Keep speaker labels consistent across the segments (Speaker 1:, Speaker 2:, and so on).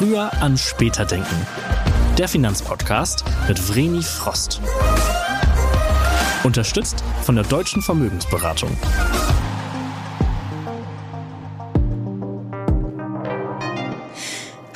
Speaker 1: Früher an später denken. Der Finanzpodcast mit Vreni Frost. Unterstützt von der Deutschen Vermögensberatung.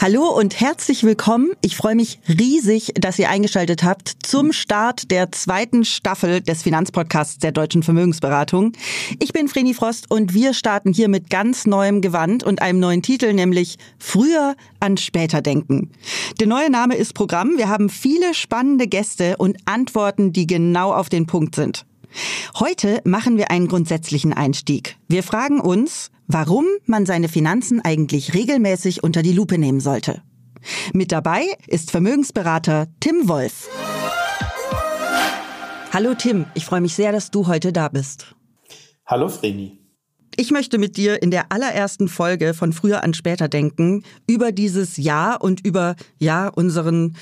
Speaker 2: Hallo und herzlich willkommen. Ich freue mich riesig, dass ihr eingeschaltet habt zum Start der zweiten Staffel des Finanzpodcasts der Deutschen Vermögensberatung. Ich bin Vreni Frost und wir starten hier mit ganz neuem Gewand und einem neuen Titel, nämlich Früher an später denken. Der neue Name ist Programm. Wir haben viele spannende Gäste und Antworten, die genau auf den Punkt sind. Heute machen wir einen grundsätzlichen Einstieg. Wir fragen uns, warum man seine Finanzen eigentlich regelmäßig unter die Lupe nehmen sollte. Mit dabei ist Vermögensberater Tim Wolf. Hallo Tim, ich freue mich sehr, dass du heute da bist.
Speaker 3: Hallo Vreni.
Speaker 2: Ich möchte mit dir in der allerersten Folge von früher an später denken über dieses Jahr und über ja unseren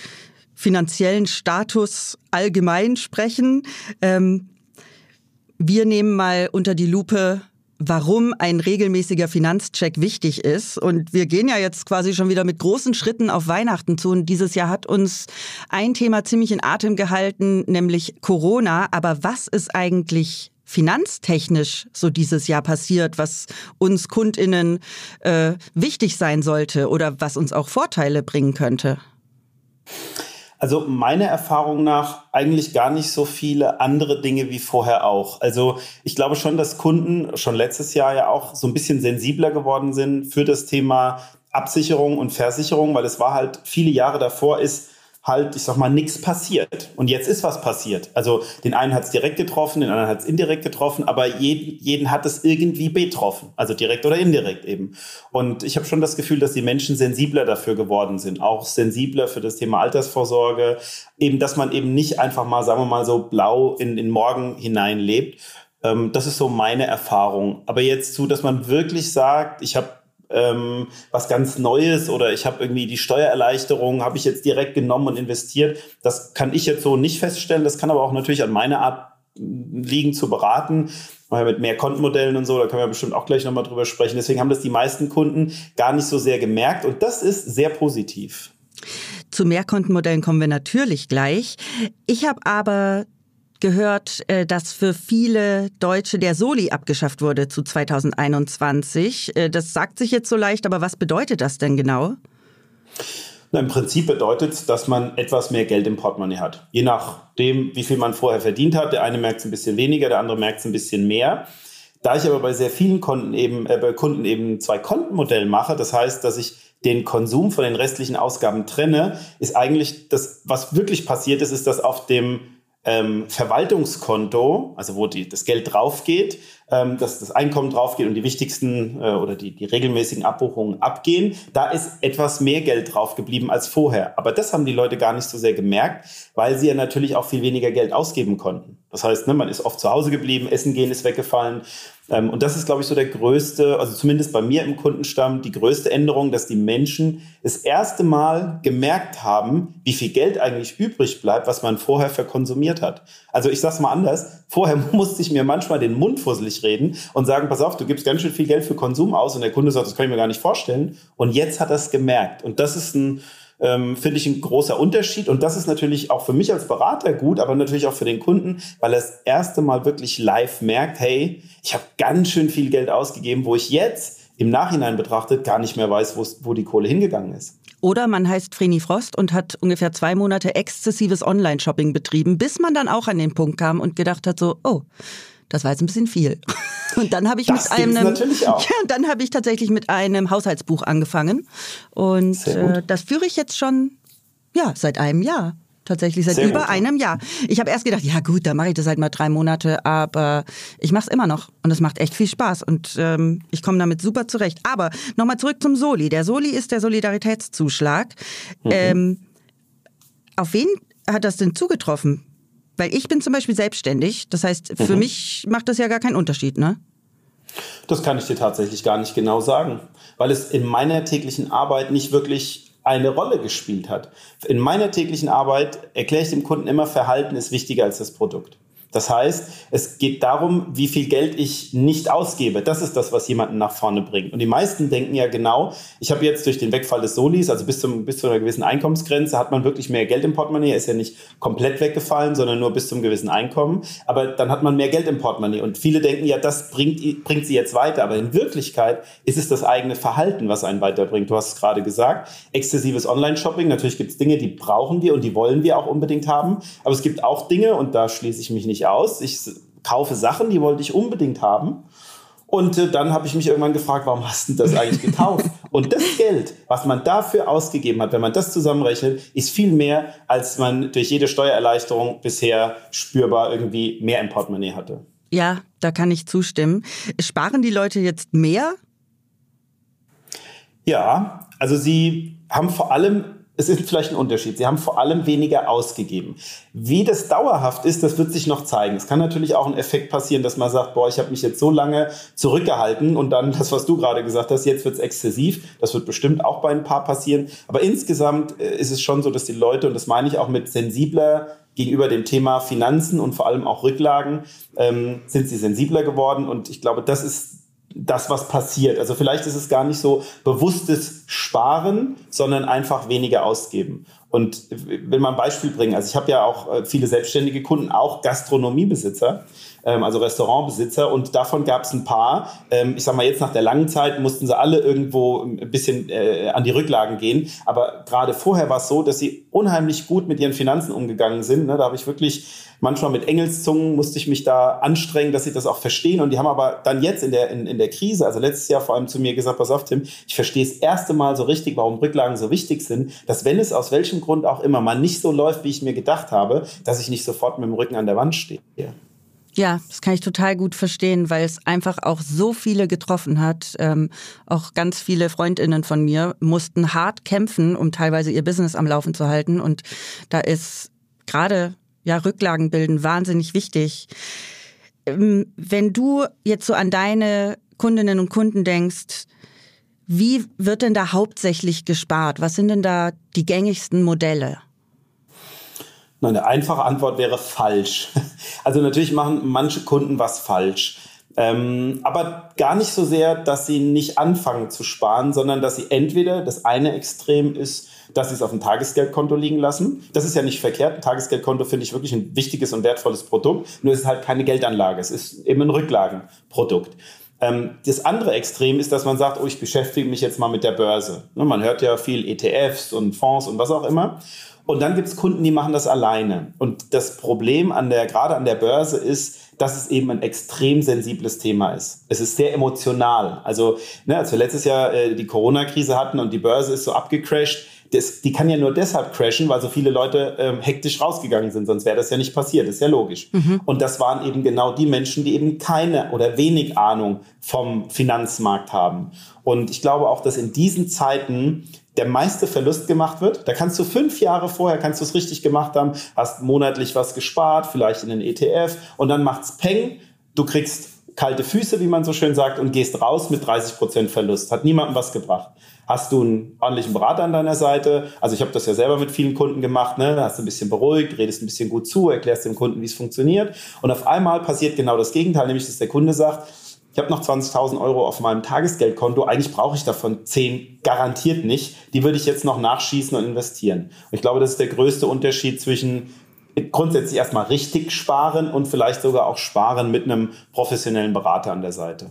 Speaker 2: finanziellen Status allgemein sprechen. Ähm, wir nehmen mal unter die Lupe, warum ein regelmäßiger Finanzcheck wichtig ist. Und wir gehen ja jetzt quasi schon wieder mit großen Schritten auf Weihnachten zu. Und dieses Jahr hat uns ein Thema ziemlich in Atem gehalten, nämlich Corona. Aber was ist eigentlich finanztechnisch so dieses Jahr passiert, was uns Kundinnen äh, wichtig sein sollte oder was uns auch Vorteile bringen könnte?
Speaker 3: Also meiner Erfahrung nach eigentlich gar nicht so viele andere Dinge wie vorher auch. Also ich glaube schon, dass Kunden schon letztes Jahr ja auch so ein bisschen sensibler geworden sind für das Thema Absicherung und Versicherung, weil es war halt viele Jahre davor ist halt, ich sag mal, nichts passiert. Und jetzt ist was passiert. Also den einen hat es direkt getroffen, den anderen hat es indirekt getroffen, aber jeden, jeden hat es irgendwie betroffen. Also direkt oder indirekt eben. Und ich habe schon das Gefühl, dass die Menschen sensibler dafür geworden sind, auch sensibler für das Thema Altersvorsorge. Eben, dass man eben nicht einfach mal, sagen wir mal, so blau in den Morgen hineinlebt. Ähm, das ist so meine Erfahrung. Aber jetzt zu, dass man wirklich sagt, ich habe ähm, was ganz Neues oder ich habe irgendwie die Steuererleichterung, habe ich jetzt direkt genommen und investiert. Das kann ich jetzt so nicht feststellen. Das kann aber auch natürlich an meiner Art liegen zu beraten. Mit mehr Kontenmodellen und so, da können wir bestimmt auch gleich nochmal drüber sprechen. Deswegen haben das die meisten Kunden gar nicht so sehr gemerkt und das ist sehr positiv.
Speaker 2: Zu Mehrkontenmodellen kommen wir natürlich gleich. Ich habe aber gehört, äh, dass für viele Deutsche der Soli abgeschafft wurde zu 2021. Äh, das sagt sich jetzt so leicht, aber was bedeutet das denn genau?
Speaker 3: Na, Im Prinzip bedeutet es, dass man etwas mehr Geld im Portemonnaie hat. Je nachdem, wie viel man vorher verdient hat. Der eine merkt es ein bisschen weniger, der andere merkt es ein bisschen mehr. Da ich aber bei sehr vielen Kunden eben, äh, bei Kunden eben zwei Kontenmodelle mache, das heißt, dass ich den Konsum von den restlichen Ausgaben trenne, ist eigentlich das, was wirklich passiert ist, ist, dass auf dem ähm, Verwaltungskonto, also wo die, das Geld draufgeht, ähm, dass das Einkommen draufgeht und die wichtigsten äh, oder die, die regelmäßigen Abbuchungen abgehen, da ist etwas mehr Geld drauf geblieben als vorher. Aber das haben die Leute gar nicht so sehr gemerkt, weil sie ja natürlich auch viel weniger Geld ausgeben konnten. Das heißt, ne, man ist oft zu Hause geblieben, Essen gehen ist weggefallen. Ähm, und das ist, glaube ich, so der größte, also zumindest bei mir im Kundenstamm, die größte Änderung, dass die Menschen das erste Mal gemerkt haben, wie viel Geld eigentlich übrig bleibt, was man vorher verkonsumiert hat. Also ich sage es mal anders, vorher musste ich mir manchmal den Mund fusselig reden und sagen, pass auf, du gibst ganz schön viel Geld für Konsum aus und der Kunde sagt, das kann ich mir gar nicht vorstellen. Und jetzt hat er es gemerkt. Und das ist ein ähm, finde ich ein großer Unterschied. Und das ist natürlich auch für mich als Berater gut, aber natürlich auch für den Kunden, weil er das erste Mal wirklich live merkt, hey, ich habe ganz schön viel Geld ausgegeben, wo ich jetzt im Nachhinein betrachtet gar nicht mehr weiß, wo die Kohle hingegangen ist.
Speaker 2: Oder man heißt Vreni Frost und hat ungefähr zwei Monate exzessives Online-Shopping betrieben, bis man dann auch an den Punkt kam und gedacht hat so, oh, das war jetzt ein bisschen viel. Und dann habe ich
Speaker 3: das
Speaker 2: mit einem,
Speaker 3: natürlich auch.
Speaker 2: ja, dann habe ich tatsächlich mit einem Haushaltsbuch angefangen und äh, das führe ich jetzt schon, ja, seit einem Jahr. Tatsächlich seit Sehr über gut. einem Jahr. Ich habe erst gedacht, ja gut, dann mache ich das halt mal drei Monate, aber ich mache es immer noch und es macht echt viel Spaß und ähm, ich komme damit super zurecht. Aber nochmal zurück zum Soli. Der Soli ist der Solidaritätszuschlag. Mhm. Ähm, auf wen hat das denn zugetroffen? Weil ich bin zum Beispiel selbstständig. Das heißt, für mhm. mich macht das ja gar keinen Unterschied, ne?
Speaker 3: Das kann ich dir tatsächlich gar nicht genau sagen, weil es in meiner täglichen Arbeit nicht wirklich eine Rolle gespielt hat. In meiner täglichen Arbeit erkläre ich dem Kunden immer, Verhalten ist wichtiger als das Produkt. Das heißt, es geht darum, wie viel Geld ich nicht ausgebe. Das ist das, was jemanden nach vorne bringt. Und die meisten denken ja genau, ich habe jetzt durch den Wegfall des Solis, also bis, zum, bis zu einer gewissen Einkommensgrenze, hat man wirklich mehr Geld im Portemonnaie. Ist ja nicht komplett weggefallen, sondern nur bis zum gewissen Einkommen. Aber dann hat man mehr Geld im Portemonnaie. Und viele denken ja, das bringt, bringt sie jetzt weiter. Aber in Wirklichkeit ist es das eigene Verhalten, was einen weiterbringt. Du hast es gerade gesagt, exzessives Online-Shopping. Natürlich gibt es Dinge, die brauchen wir und die wollen wir auch unbedingt haben. Aber es gibt auch Dinge, und da schließe ich mich nicht aus. Ich kaufe Sachen, die wollte ich unbedingt haben. Und äh, dann habe ich mich irgendwann gefragt, warum hast du das eigentlich gekauft? und das Geld, was man dafür ausgegeben hat, wenn man das zusammenrechnet, ist viel mehr, als man durch jede Steuererleichterung bisher spürbar irgendwie mehr im Portemonnaie hatte.
Speaker 2: Ja, da kann ich zustimmen. Sparen die Leute jetzt mehr?
Speaker 3: Ja, also sie haben vor allem es ist vielleicht ein Unterschied. Sie haben vor allem weniger ausgegeben. Wie das dauerhaft ist, das wird sich noch zeigen. Es kann natürlich auch ein Effekt passieren, dass man sagt, boah, ich habe mich jetzt so lange zurückgehalten und dann das, was du gerade gesagt hast, jetzt wird es exzessiv. Das wird bestimmt auch bei ein paar passieren. Aber insgesamt äh, ist es schon so, dass die Leute, und das meine ich auch mit sensibler gegenüber dem Thema Finanzen und vor allem auch Rücklagen, ähm, sind sie sensibler geworden. Und ich glaube, das ist das, was passiert. Also vielleicht ist es gar nicht so bewusstes Sparen, sondern einfach weniger ausgeben. Und will mal ein Beispiel bringen. Also ich habe ja auch äh, viele selbstständige Kunden, auch Gastronomiebesitzer, ähm, also Restaurantbesitzer. Und davon gab es ein paar. Ähm, ich sage mal, jetzt nach der langen Zeit mussten sie alle irgendwo ein bisschen äh, an die Rücklagen gehen. Aber gerade vorher war es so, dass sie unheimlich gut mit ihren Finanzen umgegangen sind. Ne? Da habe ich wirklich manchmal mit Engelszungen musste ich mich da anstrengen, dass sie das auch verstehen. Und die haben aber dann jetzt in der, in, in der Krise, also letztes Jahr vor allem zu mir gesagt, pass auf, Tim, ich verstehe das erste Mal so richtig, warum Rücklagen so wichtig sind, dass wenn es aus welchem Grund auch immer mal nicht so läuft, wie ich mir gedacht habe, dass ich nicht sofort mit dem Rücken an der Wand stehe.
Speaker 2: Ja, das kann ich total gut verstehen, weil es einfach auch so viele getroffen hat. Ähm, auch ganz viele Freundinnen von mir mussten hart kämpfen, um teilweise ihr Business am Laufen zu halten. Und da ist gerade ja, Rücklagen bilden, wahnsinnig wichtig. Ähm, wenn du jetzt so an deine Kundinnen und Kunden denkst, wie wird denn da hauptsächlich gespart? Was sind denn da die gängigsten Modelle?
Speaker 3: Eine einfache Antwort wäre falsch. Also natürlich machen manche Kunden was falsch. Ähm, aber gar nicht so sehr, dass sie nicht anfangen zu sparen, sondern dass sie entweder, das eine Extrem ist, dass sie es auf dem Tagesgeldkonto liegen lassen. Das ist ja nicht verkehrt. Ein Tagesgeldkonto finde ich wirklich ein wichtiges und wertvolles Produkt. Nur es ist halt keine Geldanlage. Es ist eben ein Rücklagenprodukt. Ähm, das andere Extrem ist, dass man sagt, oh, ich beschäftige mich jetzt mal mit der Börse. Ne, man hört ja viel ETFs und Fonds und was auch immer. Und dann gibt es Kunden, die machen das alleine. Und das Problem an der, gerade an der Börse ist, dass es eben ein extrem sensibles Thema ist. Es ist sehr emotional. Also, ne, als wir letztes Jahr äh, die Corona-Krise hatten und die Börse ist so abgecrashed, das, die kann ja nur deshalb crashen, weil so viele Leute ähm, hektisch rausgegangen sind, sonst wäre das ja nicht passiert, das ist ja logisch. Mhm. Und das waren eben genau die Menschen, die eben keine oder wenig Ahnung vom Finanzmarkt haben. Und ich glaube auch, dass in diesen Zeiten der meiste Verlust gemacht wird. Da kannst du fünf Jahre vorher, kannst du es richtig gemacht haben, hast monatlich was gespart, vielleicht in den ETF und dann macht's Peng, du kriegst kalte Füße, wie man so schön sagt, und gehst raus mit 30 Prozent Verlust. Hat niemandem was gebracht. Hast du einen ordentlichen Berater an deiner Seite? Also ich habe das ja selber mit vielen Kunden gemacht. Ne? Da hast du ein bisschen beruhigt, redest ein bisschen gut zu, erklärst dem Kunden, wie es funktioniert. Und auf einmal passiert genau das Gegenteil, nämlich dass der Kunde sagt, ich habe noch 20.000 Euro auf meinem Tagesgeldkonto, eigentlich brauche ich davon 10 garantiert nicht. Die würde ich jetzt noch nachschießen und investieren. Und ich glaube, das ist der größte Unterschied zwischen grundsätzlich erstmal richtig sparen und vielleicht sogar auch sparen mit einem professionellen Berater an der Seite.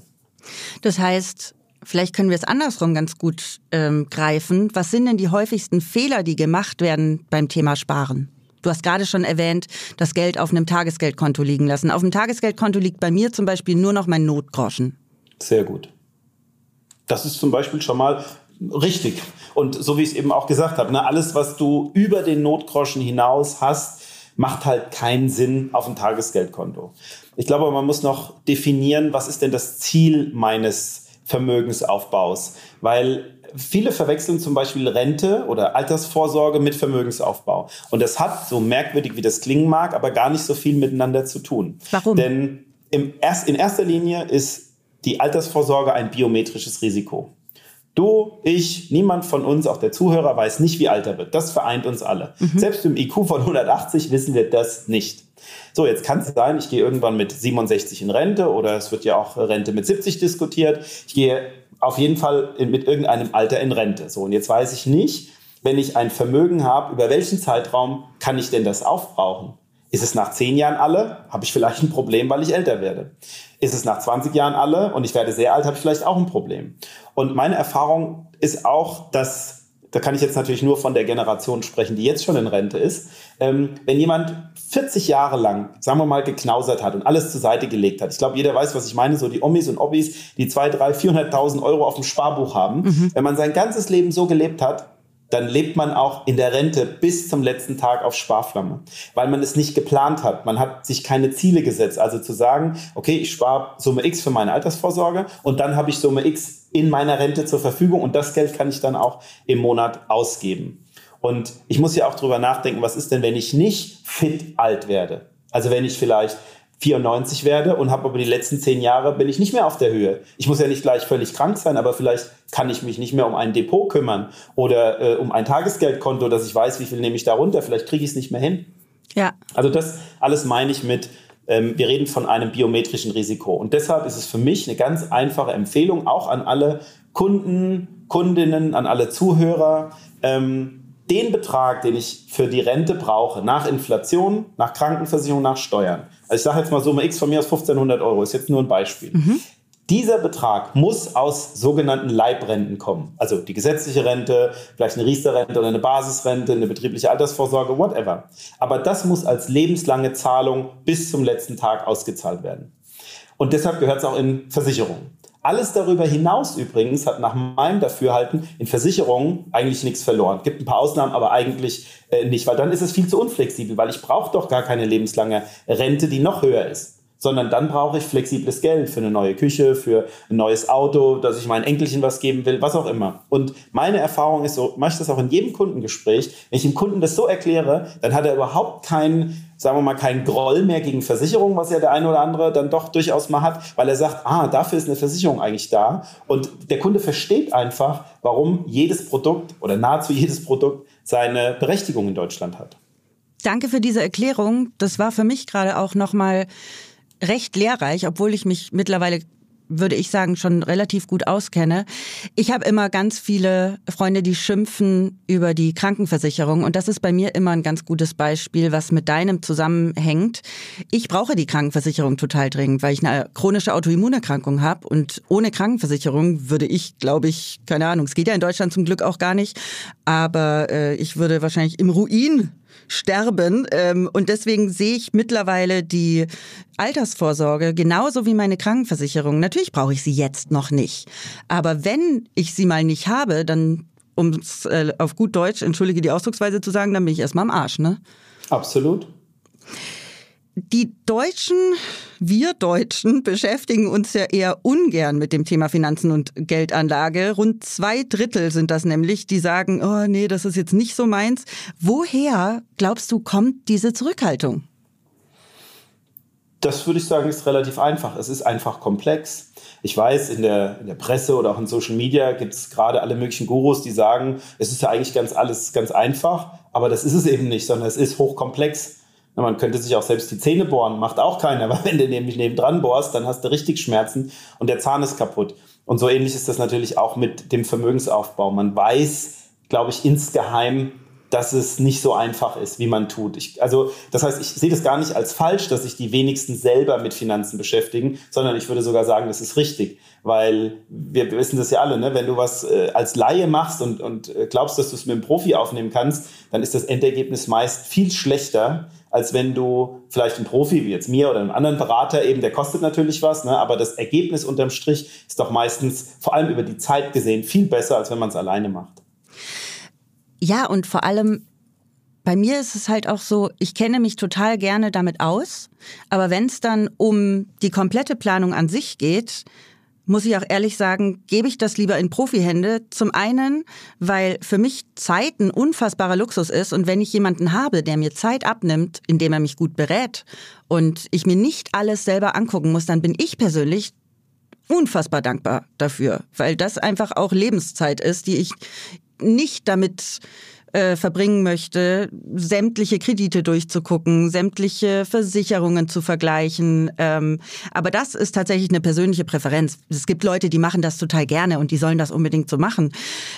Speaker 2: Das heißt, vielleicht können wir es andersrum ganz gut ähm, greifen. Was sind denn die häufigsten Fehler, die gemacht werden beim Thema Sparen? Du hast gerade schon erwähnt, das Geld auf einem Tagesgeldkonto liegen lassen. Auf dem Tagesgeldkonto liegt bei mir zum Beispiel nur noch mein Notgroschen.
Speaker 3: Sehr gut. Das ist zum Beispiel schon mal richtig. Und so wie ich es eben auch gesagt habe, ne, alles, was du über den Notgroschen hinaus hast, macht halt keinen Sinn auf dem Tagesgeldkonto. Ich glaube, man muss noch definieren, was ist denn das Ziel meines Vermögensaufbaus? Weil viele verwechseln zum Beispiel Rente oder Altersvorsorge mit Vermögensaufbau. Und das hat, so merkwürdig wie das klingen mag, aber gar nicht so viel miteinander zu tun.
Speaker 2: Warum?
Speaker 3: Denn im erst, in erster Linie ist die Altersvorsorge ein biometrisches Risiko. Du, ich, niemand von uns, auch der Zuhörer, weiß nicht, wie alt er wird. Das vereint uns alle. Mhm. Selbst im IQ von 180 wissen wir das nicht. So, jetzt kann es sein, ich gehe irgendwann mit 67 in Rente oder es wird ja auch Rente mit 70 diskutiert. Ich gehe auf jeden Fall mit irgendeinem Alter in Rente. So, und jetzt weiß ich nicht, wenn ich ein Vermögen habe, über welchen Zeitraum kann ich denn das aufbrauchen? Ist es nach 10 Jahren alle? Habe ich vielleicht ein Problem, weil ich älter werde. Ist es nach 20 Jahren alle und ich werde sehr alt, habe ich vielleicht auch ein Problem. Und meine Erfahrung ist auch, dass da kann ich jetzt natürlich nur von der Generation sprechen, die jetzt schon in Rente ist. Ähm, wenn jemand 40 Jahre lang, sagen wir mal, geknausert hat und alles zur Seite gelegt hat, ich glaube, jeder weiß, was ich meine, so die Omis und Obbis, die 2, 3, 400.000 Euro auf dem Sparbuch haben. Mhm. Wenn man sein ganzes Leben so gelebt hat, dann lebt man auch in der Rente bis zum letzten Tag auf Sparflamme, weil man es nicht geplant hat. Man hat sich keine Ziele gesetzt. Also zu sagen, okay, ich spare Summe X für meine Altersvorsorge und dann habe ich Summe X in meiner Rente zur Verfügung und das Geld kann ich dann auch im Monat ausgeben. Und ich muss ja auch drüber nachdenken, was ist denn, wenn ich nicht fit alt werde? Also wenn ich vielleicht 94 werde und habe aber die letzten zehn Jahre bin ich nicht mehr auf der Höhe. Ich muss ja nicht gleich völlig krank sein, aber vielleicht kann ich mich nicht mehr um ein Depot kümmern oder äh, um ein Tagesgeldkonto, dass ich weiß, wie viel nehme ich da runter. Vielleicht kriege ich es nicht mehr hin.
Speaker 2: Ja.
Speaker 3: Also das alles meine ich mit, ähm, wir reden von einem biometrischen Risiko. Und deshalb ist es für mich eine ganz einfache Empfehlung, auch an alle Kunden, Kundinnen, an alle Zuhörer. Ähm, den Betrag, den ich für die Rente brauche, nach Inflation, nach Krankenversicherung, nach Steuern, also ich sage jetzt mal Summe X von mir aus 1500 Euro, ist jetzt nur ein Beispiel. Mhm. Dieser Betrag muss aus sogenannten Leibrenten kommen. Also die gesetzliche Rente, vielleicht eine Riester-Rente oder eine Basisrente, eine betriebliche Altersvorsorge, whatever. Aber das muss als lebenslange Zahlung bis zum letzten Tag ausgezahlt werden. Und deshalb gehört es auch in Versicherungen. Alles darüber hinaus übrigens hat nach meinem Dafürhalten in Versicherungen eigentlich nichts verloren. Gibt ein paar Ausnahmen, aber eigentlich äh, nicht, weil dann ist es viel zu unflexibel, weil ich brauche doch gar keine lebenslange Rente, die noch höher ist sondern dann brauche ich flexibles Geld für eine neue Küche, für ein neues Auto, dass ich meinen Enkelchen was geben will, was auch immer. Und meine Erfahrung ist so, mache ich das auch in jedem Kundengespräch, wenn ich dem Kunden das so erkläre, dann hat er überhaupt keinen sagen wir mal, keinen Groll mehr gegen Versicherungen, was ja der eine oder andere dann doch durchaus mal hat, weil er sagt, ah, dafür ist eine Versicherung eigentlich da. Und der Kunde versteht einfach, warum jedes Produkt oder nahezu jedes Produkt seine Berechtigung in Deutschland hat.
Speaker 2: Danke für diese Erklärung. Das war für mich gerade auch nochmal recht lehrreich, obwohl ich mich mittlerweile würde ich sagen, schon relativ gut auskenne. Ich habe immer ganz viele Freunde, die schimpfen über die Krankenversicherung. Und das ist bei mir immer ein ganz gutes Beispiel, was mit deinem zusammenhängt. Ich brauche die Krankenversicherung total dringend, weil ich eine chronische Autoimmunerkrankung habe. Und ohne Krankenversicherung würde ich, glaube ich, keine Ahnung, es geht ja in Deutschland zum Glück auch gar nicht, aber äh, ich würde wahrscheinlich im Ruin sterben. Ähm, und deswegen sehe ich mittlerweile die Altersvorsorge genauso wie meine Krankenversicherung. Natürlich brauche ich sie jetzt noch nicht. Aber wenn ich sie mal nicht habe, dann, um es äh, auf gut Deutsch, entschuldige die Ausdrucksweise zu sagen, dann bin ich erstmal am Arsch, ne?
Speaker 3: Absolut.
Speaker 2: Die Deutschen, wir Deutschen beschäftigen uns ja eher ungern mit dem Thema Finanzen und Geldanlage. Rund zwei Drittel sind das nämlich, die sagen, oh nee, das ist jetzt nicht so meins. Woher, glaubst du, kommt diese Zurückhaltung?
Speaker 3: Das würde ich sagen, ist relativ einfach. Es ist einfach komplex. Ich weiß, in der, in der Presse oder auch in Social Media gibt es gerade alle möglichen Gurus, die sagen, es ist ja eigentlich ganz alles ganz einfach, aber das ist es eben nicht, sondern es ist hochkomplex. Man könnte sich auch selbst die Zähne bohren, macht auch keiner, weil wenn du nämlich nebendran bohrst, dann hast du richtig Schmerzen und der Zahn ist kaputt. Und so ähnlich ist das natürlich auch mit dem Vermögensaufbau. Man weiß, glaube ich, insgeheim, dass es nicht so einfach ist, wie man tut. Ich, also, das heißt, ich sehe das gar nicht als falsch, dass sich die wenigsten selber mit Finanzen beschäftigen, sondern ich würde sogar sagen, das ist richtig, weil wir wissen das ja alle, ne? wenn du was äh, als Laie machst und, und äh, glaubst, dass du es mit einem Profi aufnehmen kannst, dann ist das Endergebnis meist viel schlechter, als wenn du vielleicht ein Profi wie jetzt mir oder einen anderen Berater eben, der kostet natürlich was, ne? aber das Ergebnis unterm Strich ist doch meistens vor allem über die Zeit gesehen viel besser, als wenn man es alleine macht.
Speaker 2: Ja, und vor allem bei mir ist es halt auch so, ich kenne mich total gerne damit aus, aber wenn es dann um die komplette Planung an sich geht, muss ich auch ehrlich sagen, gebe ich das lieber in Profihände. Zum einen, weil für mich Zeit ein unfassbarer Luxus ist und wenn ich jemanden habe, der mir Zeit abnimmt, indem er mich gut berät und ich mir nicht alles selber angucken muss, dann bin ich persönlich unfassbar dankbar dafür, weil das einfach auch Lebenszeit ist, die ich nicht damit äh, verbringen möchte, sämtliche Kredite durchzugucken, sämtliche Versicherungen zu vergleichen. Ähm, aber das ist tatsächlich eine persönliche Präferenz. Es gibt Leute, die machen das total gerne und die sollen das unbedingt so machen.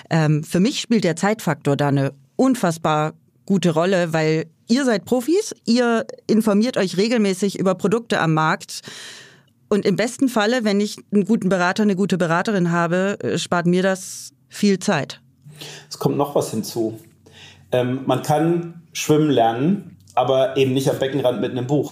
Speaker 2: Ähm, für mich spielt der Zeitfaktor da eine unfassbar gute Rolle, weil ihr seid Profis, ihr informiert euch regelmäßig über Produkte am Markt. Und im besten Falle, wenn ich einen guten Berater, eine gute Beraterin habe, äh, spart mir das viel Zeit.
Speaker 3: Es kommt noch was hinzu. Ähm, man kann schwimmen lernen, aber eben nicht am Beckenrand mit einem Buch,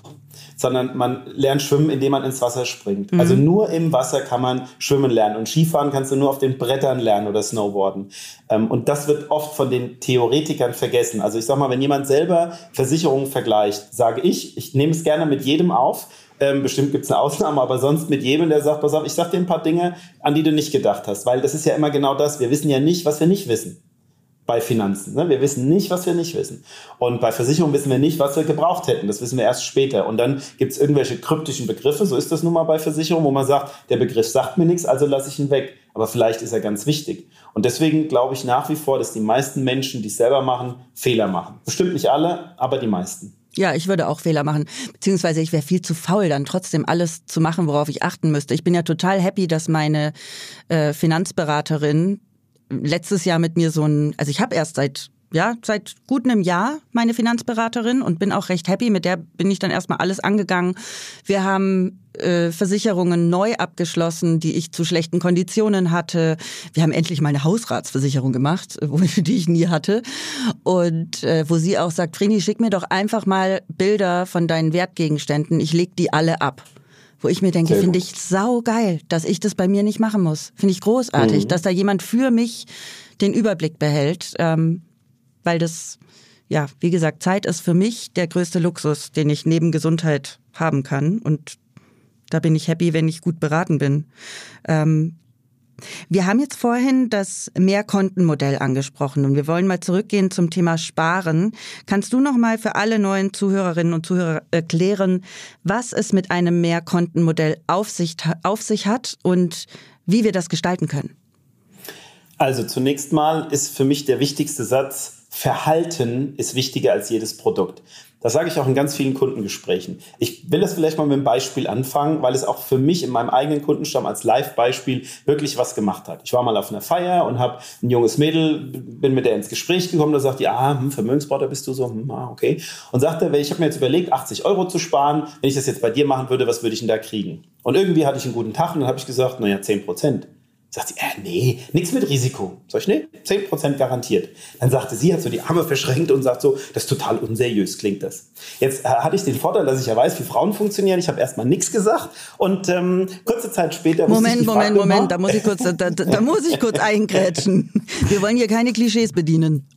Speaker 3: sondern man lernt schwimmen, indem man ins Wasser springt. Mhm. Also nur im Wasser kann man schwimmen lernen und Skifahren kannst du nur auf den Brettern lernen oder Snowboarden. Ähm, und das wird oft von den Theoretikern vergessen. Also ich sag mal, wenn jemand selber Versicherungen vergleicht, sage ich, ich nehme es gerne mit jedem auf ähm, bestimmt gibt es eine Ausnahme, aber sonst mit jedem, der sagt, pass auf, ich sag dir ein paar Dinge, an die du nicht gedacht hast. Weil das ist ja immer genau das. Wir wissen ja nicht, was wir nicht wissen bei Finanzen. Ne? Wir wissen nicht, was wir nicht wissen. Und bei Versicherungen wissen wir nicht, was wir gebraucht hätten. Das wissen wir erst später. Und dann gibt es irgendwelche kryptischen Begriffe, so ist das nun mal bei Versicherungen, wo man sagt, der Begriff sagt mir nichts, also lasse ich ihn weg. Aber vielleicht ist er ganz wichtig. Und deswegen glaube ich nach wie vor, dass die meisten Menschen, die es selber machen, Fehler machen. Bestimmt nicht alle, aber die meisten.
Speaker 2: Ja, ich würde auch Fehler machen. Beziehungsweise ich wäre viel zu faul, dann trotzdem alles zu machen, worauf ich achten müsste. Ich bin ja total happy, dass meine äh, Finanzberaterin letztes Jahr mit mir so ein, also ich habe erst seit ja, seit gut einem Jahr meine Finanzberaterin und bin auch recht happy. Mit der bin ich dann erstmal alles angegangen. Wir haben äh, Versicherungen neu abgeschlossen, die ich zu schlechten Konditionen hatte. Wir haben endlich mal eine Hausratsversicherung gemacht, wo, die ich nie hatte. Und äh, wo sie auch sagt, Frini, schick mir doch einfach mal Bilder von deinen Wertgegenständen. Ich leg die alle ab wo ich mir denke, finde ich sau geil, dass ich das bei mir nicht machen muss. Finde ich großartig, mhm. dass da jemand für mich den Überblick behält. Ähm, weil das, ja, wie gesagt, Zeit ist für mich der größte Luxus, den ich neben Gesundheit haben kann. Und da bin ich happy, wenn ich gut beraten bin. Ähm, wir haben jetzt vorhin das Mehrkontenmodell angesprochen und wir wollen mal zurückgehen zum Thema Sparen. Kannst du noch mal für alle neuen Zuhörerinnen und Zuhörer erklären, was es mit einem Mehrkontenmodell auf sich, auf sich hat und wie wir das gestalten können?
Speaker 3: Also zunächst mal ist für mich der wichtigste Satz, Verhalten ist wichtiger als jedes Produkt. Das sage ich auch in ganz vielen Kundengesprächen. Ich will das vielleicht mal mit einem Beispiel anfangen, weil es auch für mich in meinem eigenen Kundenstamm als Live-Beispiel wirklich was gemacht hat. Ich war mal auf einer Feier und habe ein junges Mädel, bin mit der ins Gespräch gekommen, da sagt die, ah, hm, Vermögensberater bist du so, hm, ah, okay. Und sagte, ich habe mir jetzt überlegt, 80 Euro zu sparen. Wenn ich das jetzt bei dir machen würde, was würde ich denn da kriegen? Und irgendwie hatte ich einen guten Tag und dann habe ich gesagt, naja, 10 Prozent. Sagt sie, äh, nee, nichts mit Risiko. Sag ich, nee, 10% garantiert. Dann sagte sie, hat so die Arme verschränkt und sagt so, das ist total unseriös, klingt das. Jetzt äh, hatte ich den Vorteil, dass ich ja weiß, wie Frauen funktionieren. Ich habe erstmal nichts gesagt und ähm, kurze Zeit später...
Speaker 2: Moment, Moment, Moment, da muss ich kurz, da, da, da muss ich kurz eingrätschen. Wir wollen hier keine Klischees bedienen.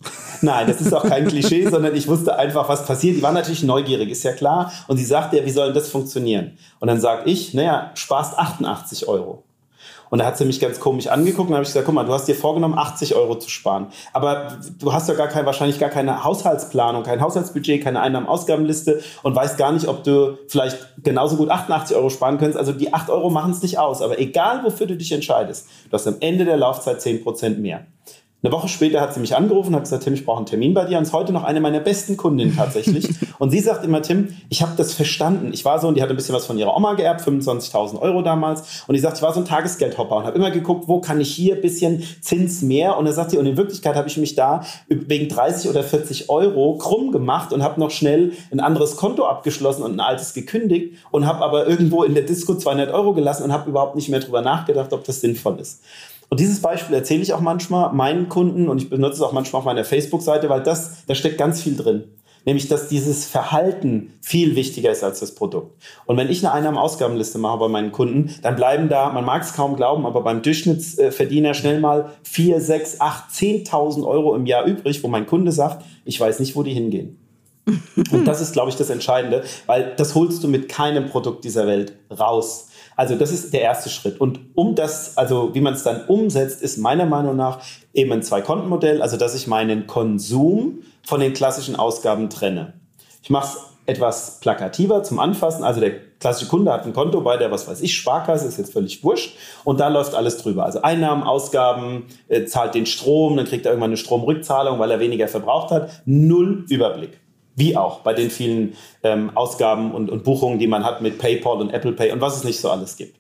Speaker 3: Nein, das ist auch kein Klischee, sondern ich wusste einfach, was passiert. Die war natürlich neugierig, ist ja klar. Und sie sagte ja, wie soll das funktionieren? Und dann sage ich, naja, sparst 88 Euro. Und da hat sie mich ganz komisch angeguckt und habe ich gesagt, guck mal, du hast dir vorgenommen, 80 Euro zu sparen. Aber du hast ja gar kein, wahrscheinlich gar keine Haushaltsplanung, kein Haushaltsbudget, keine Einnahmen-Ausgabenliste und weißt gar nicht, ob du vielleicht genauso gut 88 Euro sparen könntest. Also die 8 Euro machen es nicht aus. Aber egal, wofür du dich entscheidest, du hast am Ende der Laufzeit 10 Prozent mehr. Eine Woche später hat sie mich angerufen und hat gesagt, Tim, ich brauche einen Termin bei dir. Und ist heute noch eine meiner besten Kundinnen tatsächlich. und sie sagt immer, Tim, ich habe das verstanden. Ich war so, und die hatte ein bisschen was von ihrer Oma geerbt, 25.000 Euro damals. Und die sagt, ich war so ein Tagesgeldhopper und habe immer geguckt, wo kann ich hier ein bisschen Zins mehr. Und dann sagt sie, und in Wirklichkeit habe ich mich da wegen 30 oder 40 Euro krumm gemacht und habe noch schnell ein anderes Konto abgeschlossen und ein altes gekündigt und habe aber irgendwo in der Disco 200 Euro gelassen und habe überhaupt nicht mehr drüber nachgedacht, ob das sinnvoll ist. Und dieses Beispiel erzähle ich auch manchmal meinen Kunden und ich benutze es auch manchmal auf meiner Facebook-Seite, weil das, da steckt ganz viel drin. Nämlich, dass dieses Verhalten viel wichtiger ist als das Produkt. Und wenn ich eine Einnahmenausgabenliste mache bei meinen Kunden, dann bleiben da, man mag es kaum glauben, aber beim Durchschnittsverdiener schnell mal 4, 6, 8, 10.000 Euro im Jahr übrig, wo mein Kunde sagt, ich weiß nicht, wo die hingehen. Und das ist, glaube ich, das Entscheidende, weil das holst du mit keinem Produkt dieser Welt raus. Also das ist der erste Schritt. Und um das, also wie man es dann umsetzt, ist meiner Meinung nach eben ein Zwei-Konten-Modell, also dass ich meinen Konsum von den klassischen Ausgaben trenne. Ich mache es etwas plakativer zum Anfassen. Also der klassische Kunde hat ein Konto bei der, was weiß ich, Sparkasse, ist jetzt völlig wurscht. Und da läuft alles drüber. Also Einnahmen, Ausgaben, äh, zahlt den Strom, dann kriegt er irgendwann eine Stromrückzahlung, weil er weniger verbraucht hat. Null Überblick. Wie auch bei den vielen ähm, Ausgaben und, und Buchungen, die man hat mit PayPal und Apple Pay und was es nicht so alles gibt.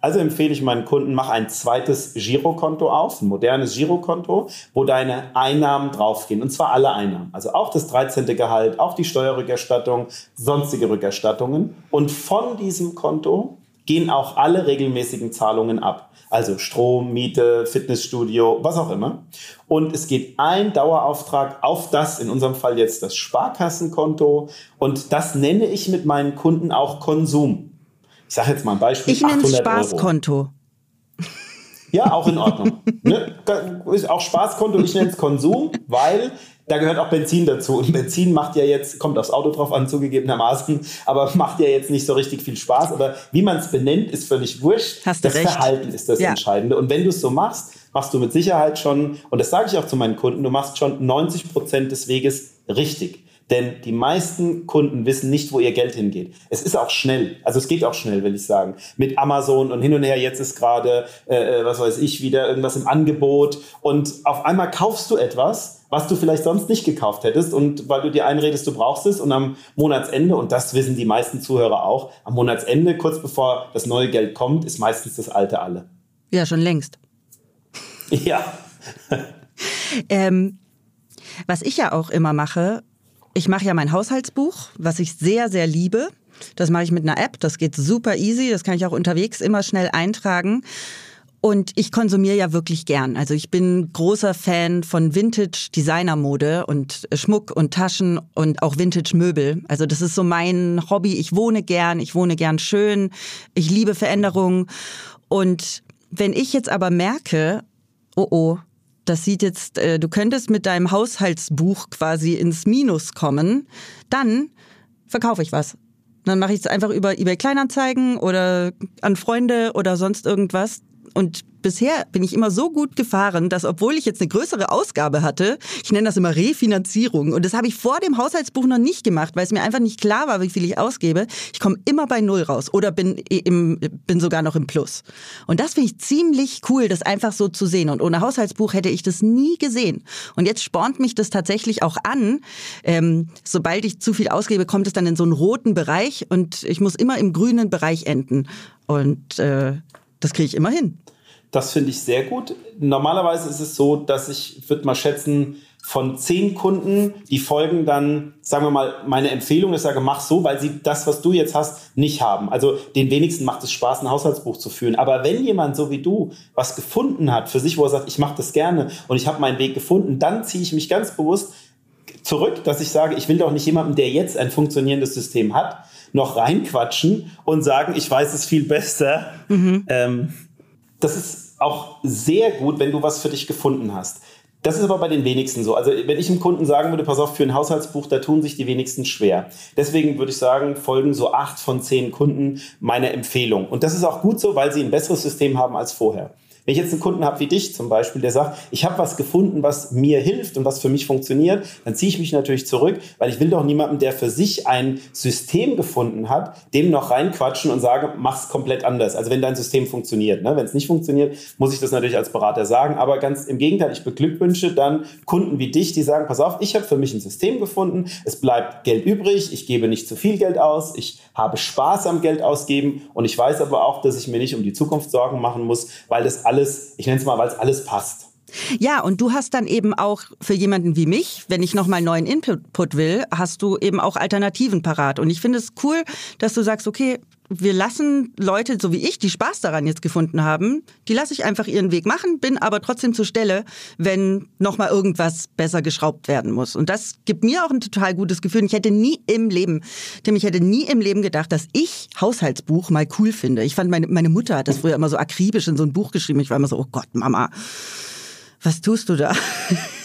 Speaker 3: Also empfehle ich meinen Kunden, mach ein zweites Girokonto auf, ein modernes Girokonto, wo deine Einnahmen draufgehen. Und zwar alle Einnahmen. Also auch das 13. Gehalt, auch die Steuerrückerstattung, sonstige Rückerstattungen. Und von diesem Konto gehen auch alle regelmäßigen Zahlungen ab. Also Strom, Miete, Fitnessstudio, was auch immer. Und es geht ein Dauerauftrag auf das, in unserem Fall jetzt das Sparkassenkonto. Und das nenne ich mit meinen Kunden auch Konsum. Ich sage jetzt mal ein Beispiel.
Speaker 2: Ich nenne es Spaßkonto. Euro.
Speaker 3: Ja, auch in Ordnung. ne? Ist auch Spaßkonto, ich nenne es Konsum, weil da gehört auch Benzin dazu. Und Benzin macht ja jetzt, kommt aufs Auto drauf an, zugegebenermaßen, aber macht ja jetzt nicht so richtig viel Spaß. Aber wie man es benennt, ist völlig wurscht.
Speaker 2: Hast du
Speaker 3: das
Speaker 2: recht.
Speaker 3: Verhalten ist das ja. Entscheidende. Und wenn du es so machst, machst du mit Sicherheit schon, und das sage ich auch zu meinen Kunden, du machst schon 90 Prozent des Weges richtig. Denn die meisten Kunden wissen nicht, wo ihr Geld hingeht. Es ist auch schnell. Also es geht auch schnell, will ich sagen. Mit Amazon und hin und her. Jetzt ist gerade, äh, äh, was weiß ich, wieder irgendwas im Angebot. Und auf einmal kaufst du etwas, was du vielleicht sonst nicht gekauft hättest. Und weil du dir einredest, du brauchst es. Und am Monatsende, und das wissen die meisten Zuhörer auch, am Monatsende, kurz bevor das neue Geld kommt, ist meistens das alte alle.
Speaker 2: Ja, schon längst.
Speaker 3: Ja.
Speaker 2: ähm, was ich ja auch immer mache, ich mache ja mein Haushaltsbuch, was ich sehr, sehr liebe. Das mache ich mit einer App. Das geht super easy. Das kann ich auch unterwegs immer schnell eintragen. Und ich konsumiere ja wirklich gern. Also ich bin großer Fan von Vintage Designermode und Schmuck und Taschen und auch Vintage Möbel. Also das ist so mein Hobby. Ich wohne gern, ich wohne gern schön. Ich liebe Veränderungen. Und wenn ich jetzt aber merke, oh oh, das sieht jetzt, äh, du könntest mit deinem Haushaltsbuch quasi ins Minus kommen, dann verkaufe ich was. Dann mache ich es einfach über eBay Kleinanzeigen oder an Freunde oder sonst irgendwas. Und bisher bin ich immer so gut gefahren, dass obwohl ich jetzt eine größere Ausgabe hatte, ich nenne das immer Refinanzierung und das habe ich vor dem Haushaltsbuch noch nicht gemacht, weil es mir einfach nicht klar war, wie viel ich ausgebe. Ich komme immer bei Null raus oder bin, im, bin sogar noch im Plus. Und das finde ich ziemlich cool, das einfach so zu sehen. Und ohne Haushaltsbuch hätte ich das nie gesehen. Und jetzt spornt mich das tatsächlich auch an. Ähm, sobald ich zu viel ausgebe, kommt es dann in so einen roten Bereich und ich muss immer im grünen Bereich enden. Und äh, das kriege ich immer hin.
Speaker 3: Das finde ich sehr gut. Normalerweise ist es so, dass ich, würde mal schätzen, von zehn Kunden, die folgen dann, sagen wir mal, meine Empfehlung, ich sage, mach so, weil sie das, was du jetzt hast, nicht haben. Also den wenigsten macht es Spaß, ein Haushaltsbuch zu führen. Aber wenn jemand so wie du was gefunden hat für sich, wo er sagt, ich mache das gerne und ich habe meinen Weg gefunden, dann ziehe ich mich ganz bewusst zurück, dass ich sage, ich will doch nicht jemanden, der jetzt ein funktionierendes System hat, noch reinquatschen und sagen, ich weiß es viel besser. Mhm. Ähm, das ist auch sehr gut, wenn du was für dich gefunden hast. Das ist aber bei den wenigsten so. Also wenn ich einem Kunden sagen würde, pass auf, für ein Haushaltsbuch, da tun sich die wenigsten schwer. Deswegen würde ich sagen, folgen so acht von zehn Kunden meiner Empfehlung. Und das ist auch gut so, weil sie ein besseres System haben als vorher. Wenn ich jetzt einen Kunden habe wie dich zum Beispiel, der sagt, ich habe was gefunden, was mir hilft und was für mich funktioniert, dann ziehe ich mich natürlich zurück, weil ich will doch niemanden, der für sich ein System gefunden hat, dem noch reinquatschen und sage, mach's komplett anders. Also wenn dein System funktioniert. Ne? Wenn es nicht funktioniert, muss ich das natürlich als Berater sagen. Aber ganz im Gegenteil, ich beglückwünsche dann Kunden wie dich, die sagen, pass auf, ich habe für mich ein System gefunden, es bleibt Geld übrig, ich gebe nicht zu viel Geld aus, ich habe Spaß am Geld ausgeben und ich weiß aber auch, dass ich mir nicht um die Zukunft Sorgen machen muss, weil das alles alles, ich nenne es mal, weil es alles passt.
Speaker 2: Ja, und du hast dann eben auch für jemanden wie mich, wenn ich nochmal neuen Input will, hast du eben auch Alternativen parat. Und ich finde es cool, dass du sagst, okay, wir lassen Leute, so wie ich, die Spaß daran jetzt gefunden haben, die lasse ich einfach ihren Weg machen, bin aber trotzdem zur Stelle, wenn nochmal irgendwas besser geschraubt werden muss. Und das gibt mir auch ein total gutes Gefühl. Ich hätte nie im Leben, Tim, ich hätte nie im Leben gedacht, dass ich Haushaltsbuch mal cool finde. Ich fand, meine, meine Mutter hat das früher immer so akribisch in so ein Buch geschrieben. Ich war immer so, oh Gott, Mama, was tust du da?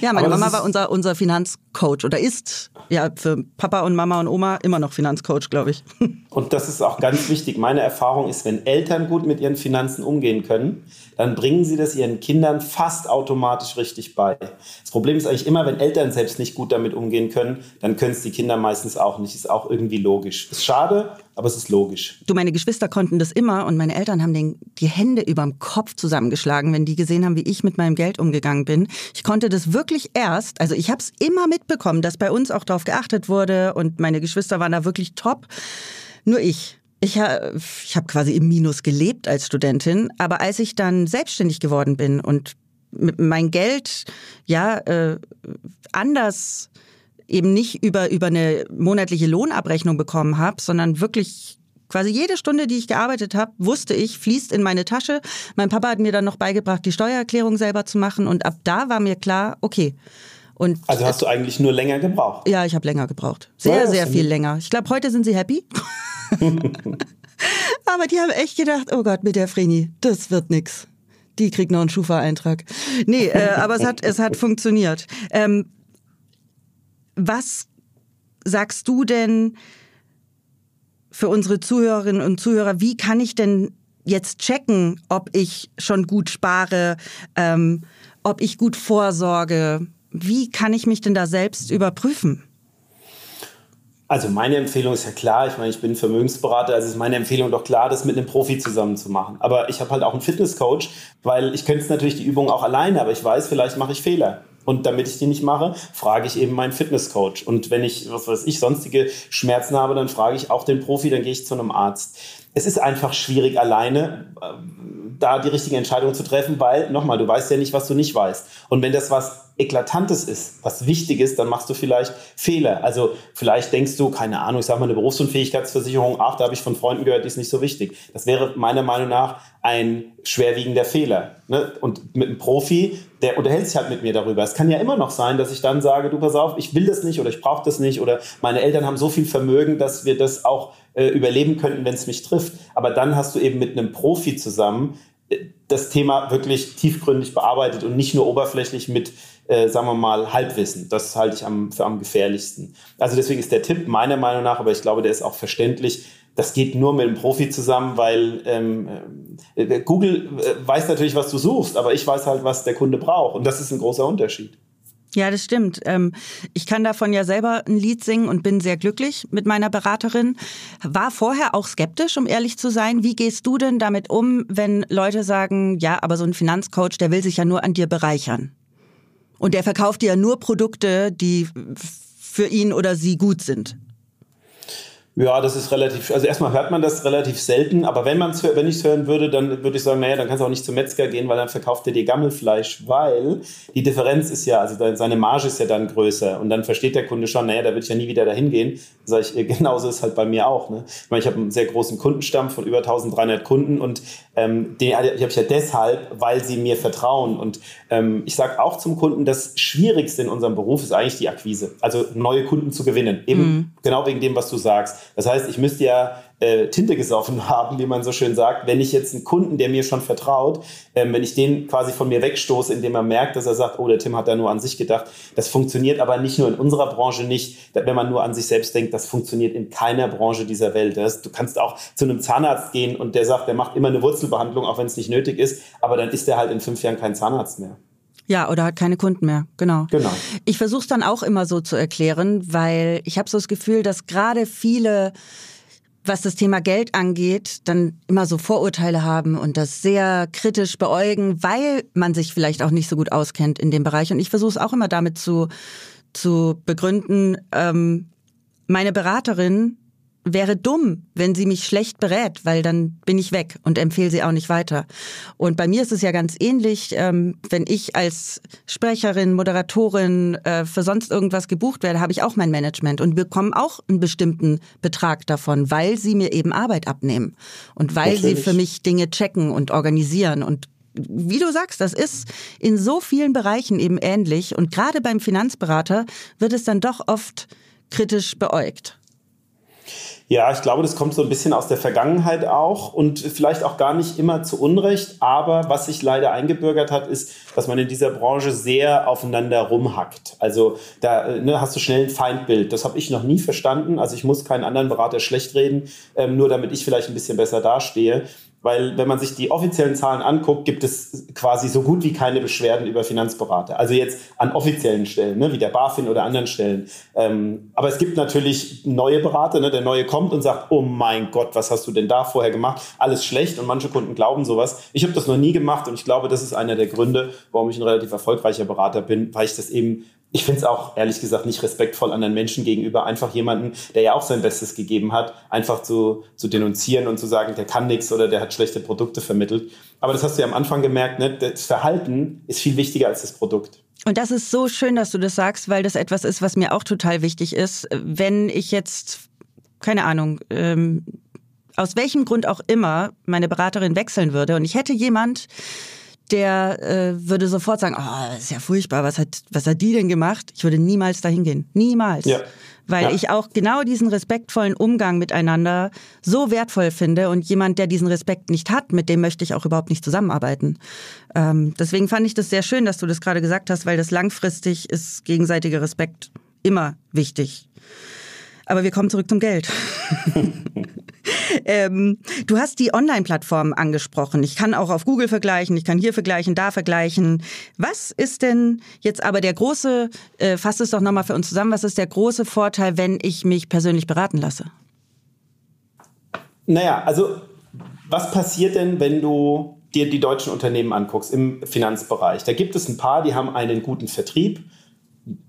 Speaker 2: Ja, meine Mama war unser, unser Finanzcoach oder ist ja für Papa und Mama und Oma immer noch Finanzcoach, glaube ich.
Speaker 3: Und das ist auch ganz wichtig. Meine Erfahrung ist, wenn Eltern gut mit ihren Finanzen umgehen können, dann bringen sie das ihren Kindern fast automatisch richtig bei. Das Problem ist eigentlich immer, wenn Eltern selbst nicht gut damit umgehen können, dann können es die Kinder meistens auch nicht. Ist auch irgendwie logisch. Ist schade, aber es ist logisch.
Speaker 2: Du, meine Geschwister konnten das immer und meine Eltern haben den, die Hände überm Kopf zusammengeschlagen, wenn die gesehen haben, wie ich mit meinem Geld umgegangen bin. Ich konnte das wirklich erst, also ich habe es immer mitbekommen, dass bei uns auch darauf geachtet wurde und meine Geschwister waren da wirklich top. Nur ich, ich, ich habe quasi im Minus gelebt als Studentin, aber als ich dann selbstständig geworden bin und mein Geld ja äh, anders eben nicht über über eine monatliche Lohnabrechnung bekommen habe, sondern wirklich quasi jede Stunde, die ich gearbeitet habe, wusste ich, fließt in meine Tasche. Mein Papa hat mir dann noch beigebracht, die Steuererklärung selber zu machen und ab da war mir klar, okay.
Speaker 3: Und also hast du eigentlich nur länger gebraucht?
Speaker 2: Ja, ich habe länger gebraucht. Sehr, sehr viel länger. Ich glaube, heute sind sie happy. Aber die haben echt gedacht, oh Gott, mit der Vreni, das wird nix. Die kriegt noch einen Schufa-Eintrag. Nee, äh, aber es hat, es hat funktioniert. Ähm, was sagst du denn für unsere Zuhörerinnen und Zuhörer, wie kann ich denn jetzt checken, ob ich schon gut spare, ähm, ob ich gut vorsorge? Wie kann ich mich denn da selbst überprüfen?
Speaker 3: Also meine Empfehlung ist ja klar, ich meine, ich bin Vermögensberater, also ist meine Empfehlung doch klar, das mit einem Profi zusammen zu machen. Aber ich habe halt auch einen Fitnesscoach, weil ich könnte natürlich die Übung auch alleine, aber ich weiß, vielleicht mache ich Fehler. Und damit ich die nicht mache, frage ich eben meinen Fitnesscoach. Und wenn ich, was weiß ich, sonstige Schmerzen habe, dann frage ich auch den Profi, dann gehe ich zu einem Arzt. Es ist einfach schwierig, alleine äh, da die richtige Entscheidung zu treffen, weil, nochmal, du weißt ja nicht, was du nicht weißt. Und wenn das was Eklatantes ist, was wichtig ist, dann machst du vielleicht Fehler. Also vielleicht denkst du, keine Ahnung, ich sage mal eine Berufsunfähigkeitsversicherung, ach, da habe ich von Freunden gehört, die ist nicht so wichtig. Das wäre meiner Meinung nach ein schwerwiegender Fehler. Ne? Und mit einem Profi, der unterhält sich halt mit mir darüber. Es kann ja immer noch sein, dass ich dann sage, du pass auf, ich will das nicht oder ich brauche das nicht oder meine Eltern haben so viel Vermögen, dass wir das auch äh, überleben könnten, wenn es mich trifft. Aber dann hast du eben mit einem Profi zusammen äh, das Thema wirklich tiefgründig bearbeitet und nicht nur oberflächlich mit äh, sagen wir mal, Halbwissen. Das halte ich am, für am gefährlichsten. Also deswegen ist der Tipp meiner Meinung nach, aber ich glaube, der ist auch verständlich, das geht nur mit einem Profi zusammen, weil ähm, äh, Google weiß natürlich, was du suchst, aber ich weiß halt, was der Kunde braucht. Und das ist ein großer Unterschied.
Speaker 2: Ja, das stimmt. Ähm, ich kann davon ja selber ein Lied singen und bin sehr glücklich mit meiner Beraterin. War vorher auch skeptisch, um ehrlich zu sein. Wie gehst du denn damit um, wenn Leute sagen, ja, aber so ein Finanzcoach, der will sich ja nur an dir bereichern? Und der verkauft dir ja nur Produkte, die für ihn oder sie gut sind.
Speaker 3: Ja, das ist relativ, also erstmal hört man das relativ selten, aber wenn man wenn ich es hören würde, dann würde ich sagen, naja, dann kannst du auch nicht zum Metzger gehen, weil dann verkauft er dir Gammelfleisch, weil die Differenz ist ja, also seine Marge ist ja dann größer und dann versteht der Kunde schon, naja, da würde ich ja nie wieder dahin gehen. Sag ich, genauso ist halt bei mir auch. Ne? Ich meine, ich habe einen sehr großen Kundenstamm von über 1300 Kunden und ähm, den habe ich ja deshalb, weil sie mir vertrauen. Und ähm, ich sage auch zum Kunden, das Schwierigste in unserem Beruf ist eigentlich die Akquise, also neue Kunden zu gewinnen, eben mhm. genau wegen dem, was du sagst. Das heißt, ich müsste ja äh, Tinte gesoffen haben, wie man so schön sagt, wenn ich jetzt einen Kunden, der mir schon vertraut, ähm, wenn ich den quasi von mir wegstoße, indem er merkt, dass er sagt, oh, der Tim hat da nur an sich gedacht. Das funktioniert aber nicht nur in unserer Branche nicht, wenn man nur an sich selbst denkt, das funktioniert in keiner Branche dieser Welt. Das, du kannst auch zu einem Zahnarzt gehen und der sagt, der macht immer eine Wurzelbehandlung, auch wenn es nicht nötig ist, aber dann ist der halt in fünf Jahren kein Zahnarzt mehr.
Speaker 2: Ja, oder hat keine Kunden mehr, genau.
Speaker 3: Genau.
Speaker 2: Ich versuche es dann auch immer so zu erklären, weil ich habe so das Gefühl, dass gerade viele was das Thema Geld angeht, dann immer so Vorurteile haben und das sehr kritisch beäugen, weil man sich vielleicht auch nicht so gut auskennt in dem Bereich. Und ich versuche es auch immer damit zu, zu begründen, ähm, meine Beraterin wäre dumm, wenn sie mich schlecht berät, weil dann bin ich weg und empfehle sie auch nicht weiter. Und bei mir ist es ja ganz ähnlich, ähm, wenn ich als Sprecherin, Moderatorin äh, für sonst irgendwas gebucht werde, habe ich auch mein Management und bekomme auch einen bestimmten Betrag davon, weil sie mir eben Arbeit abnehmen und weil Natürlich. sie für mich Dinge checken und organisieren und wie du sagst, das ist in so vielen Bereichen eben ähnlich und gerade beim Finanzberater wird es dann doch oft kritisch beäugt.
Speaker 3: Ja, ich glaube, das kommt so ein bisschen aus der Vergangenheit auch und vielleicht auch gar nicht immer zu Unrecht. Aber was sich leider eingebürgert hat, ist, dass man in dieser Branche sehr aufeinander rumhackt. Also da ne, hast du schnell ein Feindbild. Das habe ich noch nie verstanden. Also ich muss keinen anderen Berater schlecht reden, ähm, nur damit ich vielleicht ein bisschen besser dastehe. Weil wenn man sich die offiziellen Zahlen anguckt, gibt es quasi so gut wie keine Beschwerden über Finanzberater. Also jetzt an offiziellen Stellen, ne, wie der BaFin oder anderen Stellen. Ähm, aber es gibt natürlich neue Berater. Ne, der neue kommt und sagt, oh mein Gott, was hast du denn da vorher gemacht? Alles schlecht und manche Kunden glauben sowas. Ich habe das noch nie gemacht und ich glaube, das ist einer der Gründe, warum ich ein relativ erfolgreicher Berater bin, weil ich das eben ich finde es auch ehrlich gesagt nicht respektvoll anderen Menschen gegenüber, einfach jemanden, der ja auch sein Bestes gegeben hat, einfach zu, zu denunzieren und zu sagen, der kann nichts oder der hat schlechte Produkte vermittelt. Aber das hast du ja am Anfang gemerkt, ne? das Verhalten ist viel wichtiger als das Produkt.
Speaker 2: Und das ist so schön, dass du das sagst, weil das etwas ist, was mir auch total wichtig ist. Wenn ich jetzt, keine Ahnung, ähm, aus welchem Grund auch immer meine Beraterin wechseln würde und ich hätte jemand, der äh, würde sofort sagen, oh, das ist ja furchtbar, was hat, was hat die denn gemacht? Ich würde niemals dahin gehen. Niemals. Ja. Weil ja. ich auch genau diesen respektvollen Umgang miteinander so wertvoll finde und jemand, der diesen Respekt nicht hat, mit dem möchte ich auch überhaupt nicht zusammenarbeiten. Ähm, deswegen fand ich das sehr schön, dass du das gerade gesagt hast, weil das langfristig ist gegenseitiger Respekt immer wichtig. Aber wir kommen zurück zum Geld. ähm, du hast die Online-Plattform angesprochen. Ich kann auch auf Google vergleichen, ich kann hier vergleichen, da vergleichen. Was ist denn jetzt aber der große, äh, fass es doch nochmal für uns zusammen, was ist der große Vorteil, wenn ich mich persönlich beraten lasse?
Speaker 3: Naja, also was passiert denn, wenn du dir die deutschen Unternehmen anguckst im Finanzbereich? Da gibt es ein paar, die haben einen guten Vertrieb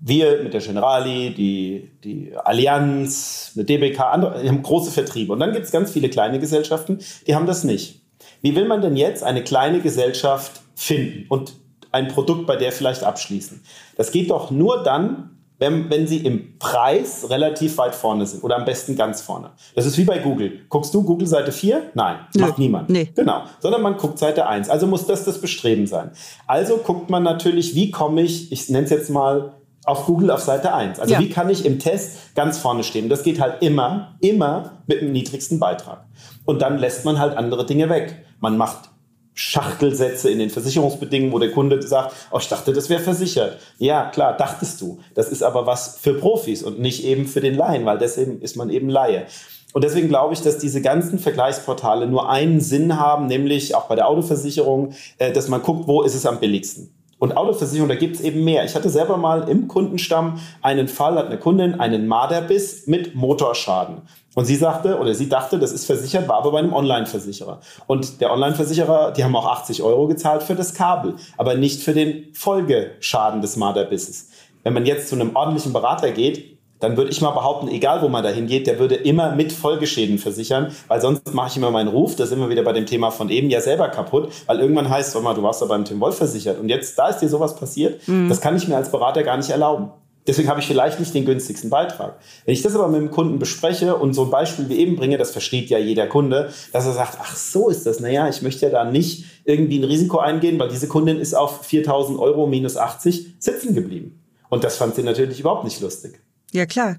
Speaker 3: wir mit der Generali, die, die Allianz, eine DBK, andere, die haben große Vertriebe. Und dann gibt es ganz viele kleine Gesellschaften, die haben das nicht. Wie will man denn jetzt eine kleine Gesellschaft finden und ein Produkt bei der vielleicht abschließen? Das geht doch nur dann, wenn, wenn sie im Preis relativ weit vorne sind oder am besten ganz vorne. Das ist wie bei Google. Guckst du Google Seite 4? Nein, Nö. macht niemand. Nee. Genau, sondern man guckt Seite 1. Also muss das das Bestreben sein. Also guckt man natürlich, wie komme ich, ich nenne es jetzt mal auf Google auf Seite 1. Also ja. wie kann ich im Test ganz vorne stehen? Das geht halt immer, immer mit dem niedrigsten Beitrag. Und dann lässt man halt andere Dinge weg. Man macht Schachtelsätze in den Versicherungsbedingungen, wo der Kunde sagt, oh, ich dachte, das wäre versichert. Ja, klar, dachtest du. Das ist aber was für Profis und nicht eben für den Laien, weil deswegen ist man eben Laie. Und deswegen glaube ich, dass diese ganzen Vergleichsportale nur einen Sinn haben, nämlich auch bei der Autoversicherung, äh, dass man guckt, wo ist es am billigsten. Und Autoversicherung, da gibt es eben mehr. Ich hatte selber mal im Kundenstamm einen Fall, hat eine Kundin einen Marderbiss mit Motorschaden. Und sie sagte, oder sie dachte, das ist versichert, war aber bei einem Online-Versicherer. Und der Online-Versicherer, die haben auch 80 Euro gezahlt für das Kabel, aber nicht für den Folgeschaden des Marderbisses. Wenn man jetzt zu einem ordentlichen Berater geht, dann würde ich mal behaupten, egal wo man da hingeht, der würde immer mit Folgeschäden versichern, weil sonst mache ich immer meinen Ruf, da sind wir wieder bei dem Thema von eben, ja selber kaputt, weil irgendwann heißt, sag mal, du warst da beim Tim Wolf versichert und jetzt, da ist dir sowas passiert, mhm. das kann ich mir als Berater gar nicht erlauben. Deswegen habe ich vielleicht nicht den günstigsten Beitrag. Wenn ich das aber mit dem Kunden bespreche und so ein Beispiel wie eben bringe, das versteht ja jeder Kunde, dass er sagt, ach so ist das, naja, ich möchte ja da nicht irgendwie ein Risiko eingehen, weil diese Kundin ist auf 4000 Euro minus 80 sitzen geblieben. Und das fand sie natürlich überhaupt nicht lustig.
Speaker 2: Ja, klar.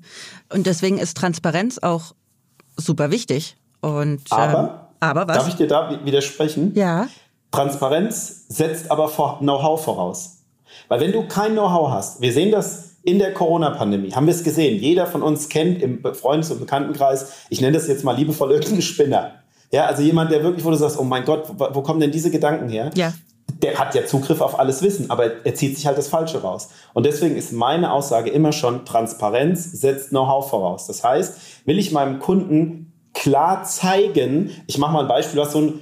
Speaker 2: Und deswegen ist Transparenz auch super wichtig. Und,
Speaker 3: aber, ähm, aber was? Darf ich dir da widersprechen?
Speaker 2: Ja.
Speaker 3: Transparenz setzt aber Know-how voraus. Weil wenn du kein Know-how hast, wir sehen das in der Corona-Pandemie, haben wir es gesehen, jeder von uns kennt im Freundes- und Bekanntenkreis, ich nenne das jetzt mal liebevoll irgendeinen Spinner. Ja, also jemand, der wirklich, wo du sagst, oh mein Gott, wo, wo kommen denn diese Gedanken her?
Speaker 2: Ja
Speaker 3: der hat ja Zugriff auf alles Wissen, aber er zieht sich halt das Falsche raus. Und deswegen ist meine Aussage immer schon, Transparenz setzt Know-how voraus. Das heißt, will ich meinem Kunden klar zeigen, ich mache mal ein Beispiel, was so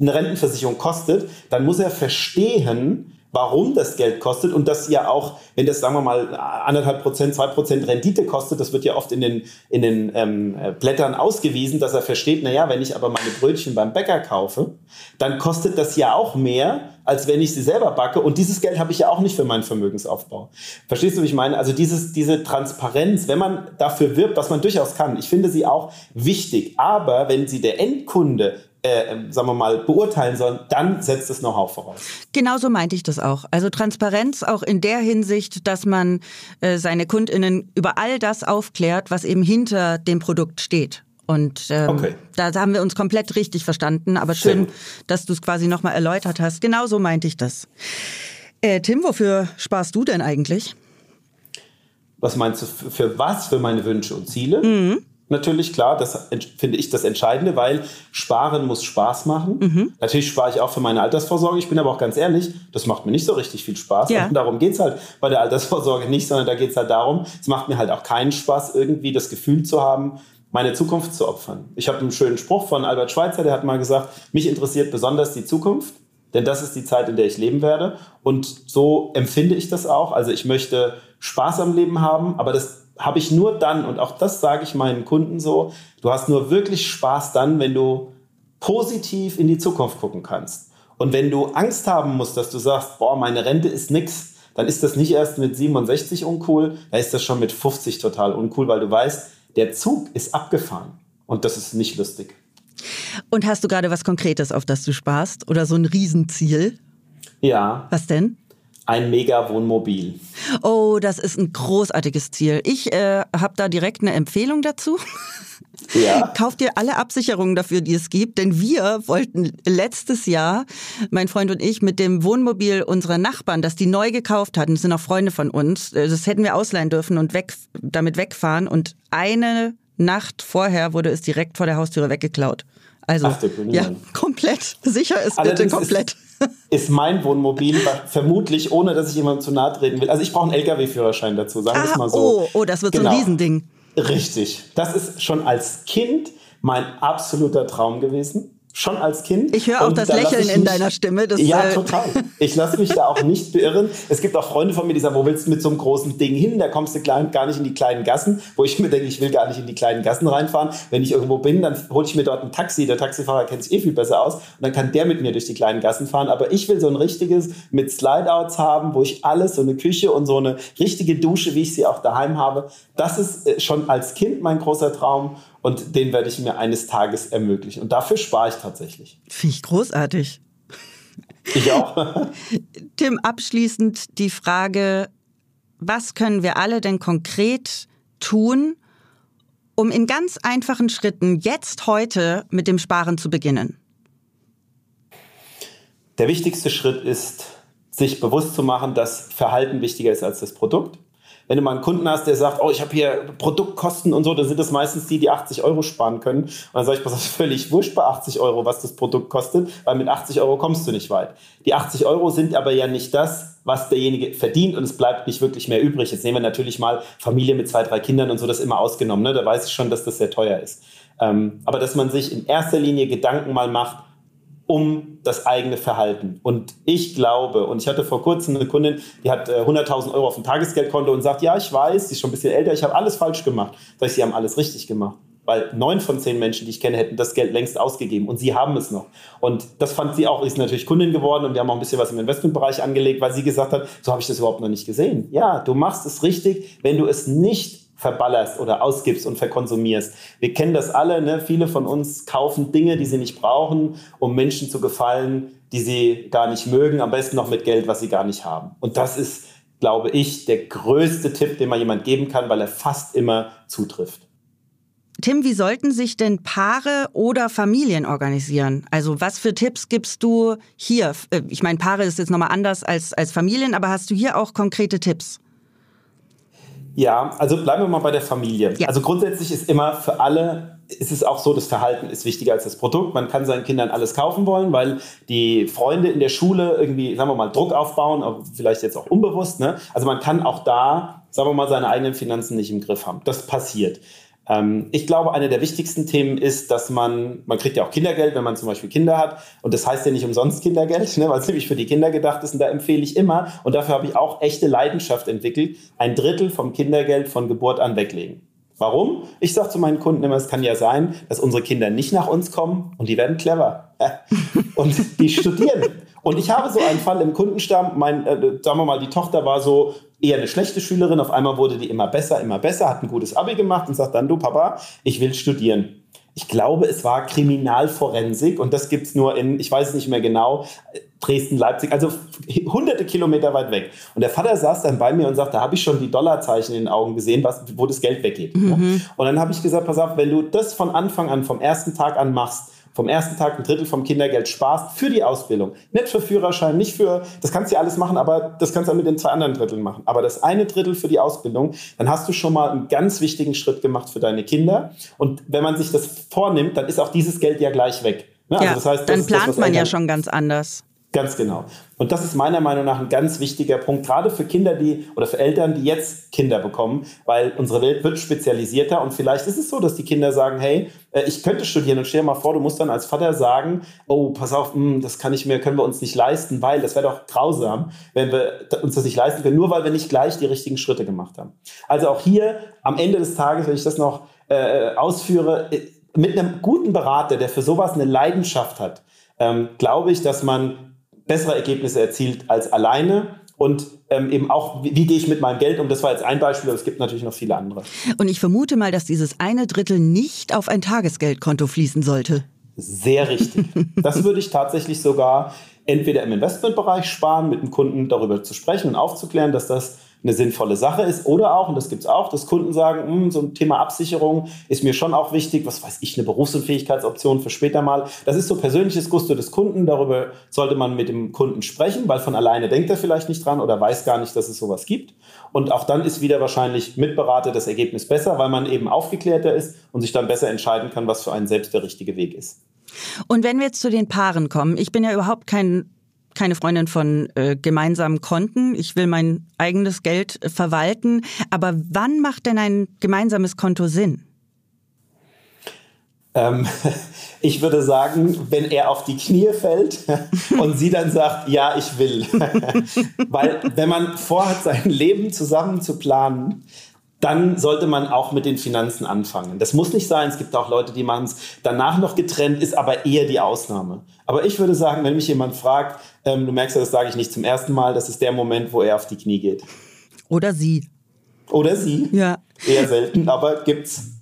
Speaker 3: eine Rentenversicherung kostet, dann muss er verstehen, warum das Geld kostet und das ja auch, wenn das, sagen wir mal, anderthalb Prozent, zwei Prozent Rendite kostet, das wird ja oft in den, in den ähm, Blättern ausgewiesen, dass er versteht, naja, wenn ich aber meine Brötchen beim Bäcker kaufe, dann kostet das ja auch mehr, als wenn ich sie selber backe und dieses Geld habe ich ja auch nicht für meinen Vermögensaufbau. Verstehst du, wie ich meine? Also dieses, diese Transparenz, wenn man dafür wirbt, was man durchaus kann, ich finde sie auch wichtig, aber wenn sie der Endkunde äh, sagen wir mal, beurteilen sollen, dann setzt das Know-how voraus.
Speaker 2: Genauso meinte ich das auch. Also Transparenz auch in der Hinsicht, dass man äh, seine KundInnen über all das aufklärt, was eben hinter dem Produkt steht. Und ähm, okay. da haben wir uns komplett richtig verstanden. Aber schön, dass du es quasi nochmal erläutert hast. Genauso meinte ich das. Äh, Tim, wofür sparst du denn eigentlich?
Speaker 3: Was meinst du, für was? Für meine Wünsche und Ziele? Mhm. Natürlich, klar, das finde ich das Entscheidende, weil Sparen muss Spaß machen. Mhm. Natürlich spare ich auch für meine Altersvorsorge. Ich bin aber auch ganz ehrlich, das macht mir nicht so richtig viel Spaß. Ja. Und darum geht es halt bei der Altersvorsorge nicht, sondern da geht es halt darum, es macht mir halt auch keinen Spaß, irgendwie das Gefühl zu haben, meine Zukunft zu opfern. Ich habe einen schönen Spruch von Albert Schweitzer, der hat mal gesagt, mich interessiert besonders die Zukunft, denn das ist die Zeit, in der ich leben werde. Und so empfinde ich das auch. Also ich möchte Spaß am Leben haben, aber das habe ich nur dann, und auch das sage ich meinen Kunden so, du hast nur wirklich Spaß dann, wenn du positiv in die Zukunft gucken kannst. Und wenn du Angst haben musst, dass du sagst, boah, meine Rente ist nix, dann ist das nicht erst mit 67 uncool, da ist das schon mit 50 total uncool, weil du weißt, der Zug ist abgefahren. Und das ist nicht lustig.
Speaker 2: Und hast du gerade was Konkretes, auf das du sparst? Oder so ein Riesenziel?
Speaker 3: Ja.
Speaker 2: Was denn?
Speaker 3: Ein Mega-Wohnmobil.
Speaker 2: Oh, das ist ein großartiges Ziel. Ich äh, habe da direkt eine Empfehlung dazu. Ja. Kauft ihr alle Absicherungen dafür, die es gibt, denn wir wollten letztes Jahr, mein Freund und ich, mit dem Wohnmobil unserer Nachbarn, das die neu gekauft hatten, das sind auch Freunde von uns, äh, das hätten wir ausleihen dürfen und weg, damit wegfahren und eine Nacht vorher wurde es direkt vor der Haustüre weggeklaut. Also, Ach, ja, komplett. Sicher ist Allerdings bitte komplett.
Speaker 3: Ist ist mein Wohnmobil vermutlich, ohne dass ich jemandem zu nahe treten will. Also ich brauche einen LKW-Führerschein dazu, sagen wir es mal so.
Speaker 2: Oh, oh, das wird genau. so ein genau. Riesending.
Speaker 3: Richtig. Das ist schon als Kind mein absoluter Traum gewesen schon als Kind.
Speaker 2: Ich höre auch das Lächeln in deiner Stimme.
Speaker 3: Das, ja, äh total. Ich lasse mich da auch nicht beirren. Es gibt auch Freunde von mir, die sagen, wo willst du mit so einem großen Ding hin? Da kommst du klein, gar nicht in die kleinen Gassen, wo ich mir denke, ich will gar nicht in die kleinen Gassen reinfahren. Wenn ich irgendwo bin, dann hole ich mir dort ein Taxi. Der Taxifahrer kennt sich eh viel besser aus und dann kann der mit mir durch die kleinen Gassen fahren. Aber ich will so ein richtiges mit Slideouts haben, wo ich alles, so eine Küche und so eine richtige Dusche, wie ich sie auch daheim habe. Das ist äh, schon als Kind mein großer Traum. Und den werde ich mir eines Tages ermöglichen. Und dafür spare ich tatsächlich.
Speaker 2: Finde ich großartig.
Speaker 3: Ich auch.
Speaker 2: Tim, abschließend die Frage, was können wir alle denn konkret tun, um in ganz einfachen Schritten jetzt heute mit dem Sparen zu beginnen?
Speaker 3: Der wichtigste Schritt ist, sich bewusst zu machen, dass Verhalten wichtiger ist als das Produkt. Wenn du mal einen Kunden hast, der sagt, oh, ich habe hier Produktkosten und so, dann sind das meistens die, die 80 Euro sparen können. Und dann sage ich, das ist völlig wurscht bei 80 Euro, was das Produkt kostet, weil mit 80 Euro kommst du nicht weit. Die 80 Euro sind aber ja nicht das, was derjenige verdient und es bleibt nicht wirklich mehr übrig. Jetzt nehmen wir natürlich mal Familie mit zwei, drei Kindern und so, das immer ausgenommen. Ne? Da weiß ich schon, dass das sehr teuer ist. Ähm, aber dass man sich in erster Linie Gedanken mal macht, um das eigene Verhalten. Und ich glaube, und ich hatte vor kurzem eine Kundin, die hat äh, 100.000 Euro auf dem Tagesgeldkonto und sagt, ja, ich weiß, sie ist schon ein bisschen älter, ich habe alles falsch gemacht. Sag ich, sie haben alles richtig gemacht. Weil neun von zehn Menschen, die ich kenne, hätten das Geld längst ausgegeben und sie haben es noch. Und das fand sie auch, ist natürlich Kundin geworden und wir haben auch ein bisschen was im Investmentbereich angelegt, weil sie gesagt hat, so habe ich das überhaupt noch nicht gesehen. Ja, du machst es richtig, wenn du es nicht verballerst oder ausgibst und verkonsumierst. Wir kennen das alle, ne? viele von uns kaufen Dinge, die sie nicht brauchen, um Menschen zu gefallen, die sie gar nicht mögen, am besten noch mit Geld, was sie gar nicht haben. Und das ist, glaube ich, der größte Tipp, den man jemand geben kann, weil er fast immer zutrifft.
Speaker 2: Tim, wie sollten sich denn Paare oder Familien organisieren? Also was für Tipps gibst du hier? Äh, ich meine, Paare ist jetzt nochmal anders als, als Familien, aber hast du hier auch konkrete Tipps?
Speaker 3: Ja, also bleiben wir mal bei der Familie. Ja. Also grundsätzlich ist immer für alle, ist es auch so, das Verhalten ist wichtiger als das Produkt. Man kann seinen Kindern alles kaufen wollen, weil die Freunde in der Schule irgendwie, sagen wir mal, Druck aufbauen, vielleicht jetzt auch unbewusst. Ne? Also man kann auch da, sagen wir mal, seine eigenen Finanzen nicht im Griff haben. Das passiert. Ähm, ich glaube, eine der wichtigsten Themen ist, dass man, man kriegt ja auch Kindergeld, wenn man zum Beispiel Kinder hat. Und das heißt ja nicht umsonst Kindergeld, ne, weil es nämlich für die Kinder gedacht ist. Und da empfehle ich immer, und dafür habe ich auch echte Leidenschaft entwickelt, ein Drittel vom Kindergeld von Geburt an weglegen. Warum? Ich sage zu meinen Kunden immer, es kann ja sein, dass unsere Kinder nicht nach uns kommen und die werden clever. und die studieren. Und ich habe so einen Fall im Kundenstamm, mein, äh, sagen wir mal, die Tochter war so eher eine schlechte Schülerin. Auf einmal wurde die immer besser, immer besser, hat ein gutes Abi gemacht und sagt dann, du Papa, ich will studieren. ich glaube, es war Kriminalforensik und das gibt es nur in, ich weiß es nicht mehr genau, Dresden, Leipzig, also hunderte Kilometer weit weg. Und der Vater saß dann bei mir und sagte, da habe ich schon die Dollarzeichen in den Augen gesehen, was, wo das Geld weggeht. Mhm. Und dann habe ich gesagt, pass auf, wenn du das von Anfang an, vom ersten Tag an machst, vom ersten Tag ein Drittel vom Kindergeld sparst für die Ausbildung. Nicht für Führerschein, nicht für, das kannst du ja alles machen, aber das kannst du auch mit den zwei anderen Dritteln machen. Aber das eine Drittel für die Ausbildung, dann hast du schon mal einen ganz wichtigen Schritt gemacht für deine Kinder. Und wenn man sich das vornimmt, dann ist auch dieses Geld ja gleich weg.
Speaker 2: Ne? Also ja, das heißt, dann plant das, man ja schon ganz anders.
Speaker 3: Ganz genau. Und das ist meiner Meinung nach ein ganz wichtiger Punkt, gerade für Kinder, die oder für Eltern, die jetzt Kinder bekommen, weil unsere Welt wird spezialisierter und vielleicht ist es so, dass die Kinder sagen, hey, äh, ich könnte studieren und stell dir mal vor, du musst dann als Vater sagen, oh, pass auf, hm, das kann ich mir, können wir uns nicht leisten, weil das wäre doch grausam, wenn wir uns das nicht leisten können, nur weil wir nicht gleich die richtigen Schritte gemacht haben. Also auch hier am Ende des Tages, wenn ich das noch äh, ausführe, äh, mit einem guten Berater, der für sowas eine Leidenschaft hat, ähm, glaube ich, dass man bessere Ergebnisse erzielt als alleine. Und ähm, eben auch, wie, wie gehe ich mit meinem Geld um? Das war jetzt ein Beispiel, aber es gibt natürlich noch viele andere.
Speaker 2: Und ich vermute mal, dass dieses eine Drittel nicht auf ein Tagesgeldkonto fließen sollte.
Speaker 3: Sehr richtig. Das würde ich tatsächlich sogar entweder im Investmentbereich sparen, mit dem Kunden darüber zu sprechen und aufzuklären, dass das eine sinnvolle Sache ist. Oder auch, und das gibt es auch, dass Kunden sagen, hm, so ein Thema Absicherung ist mir schon auch wichtig, was weiß ich, eine Berufsunfähigkeitsoption für später mal. Das ist so persönliches Gusto des Kunden, darüber sollte man mit dem Kunden sprechen, weil von alleine denkt er vielleicht nicht dran oder weiß gar nicht, dass es sowas gibt. Und auch dann ist wieder wahrscheinlich mit Berater das Ergebnis besser, weil man eben aufgeklärter ist und sich dann besser entscheiden kann, was für einen selbst der richtige Weg ist.
Speaker 2: Und wenn wir jetzt zu den Paaren kommen, ich bin ja überhaupt kein keine Freundin von äh, gemeinsamen Konten. Ich will mein eigenes Geld äh, verwalten. Aber wann macht denn ein gemeinsames Konto Sinn?
Speaker 3: Ähm, ich würde sagen, wenn er auf die Knie fällt und sie dann sagt, ja, ich will. Weil wenn man vorhat, sein Leben zusammen zu planen, dann sollte man auch mit den Finanzen anfangen. Das muss nicht sein. Es gibt auch Leute, die machen es danach noch getrennt, ist aber eher die Ausnahme. Aber ich würde sagen, wenn mich jemand fragt, ähm, du merkst ja, das sage ich nicht zum ersten Mal, das ist der Moment, wo er auf die Knie geht.
Speaker 2: Oder sie.
Speaker 3: Oder sie.
Speaker 2: Ja.
Speaker 3: Eher selten, aber gibt's.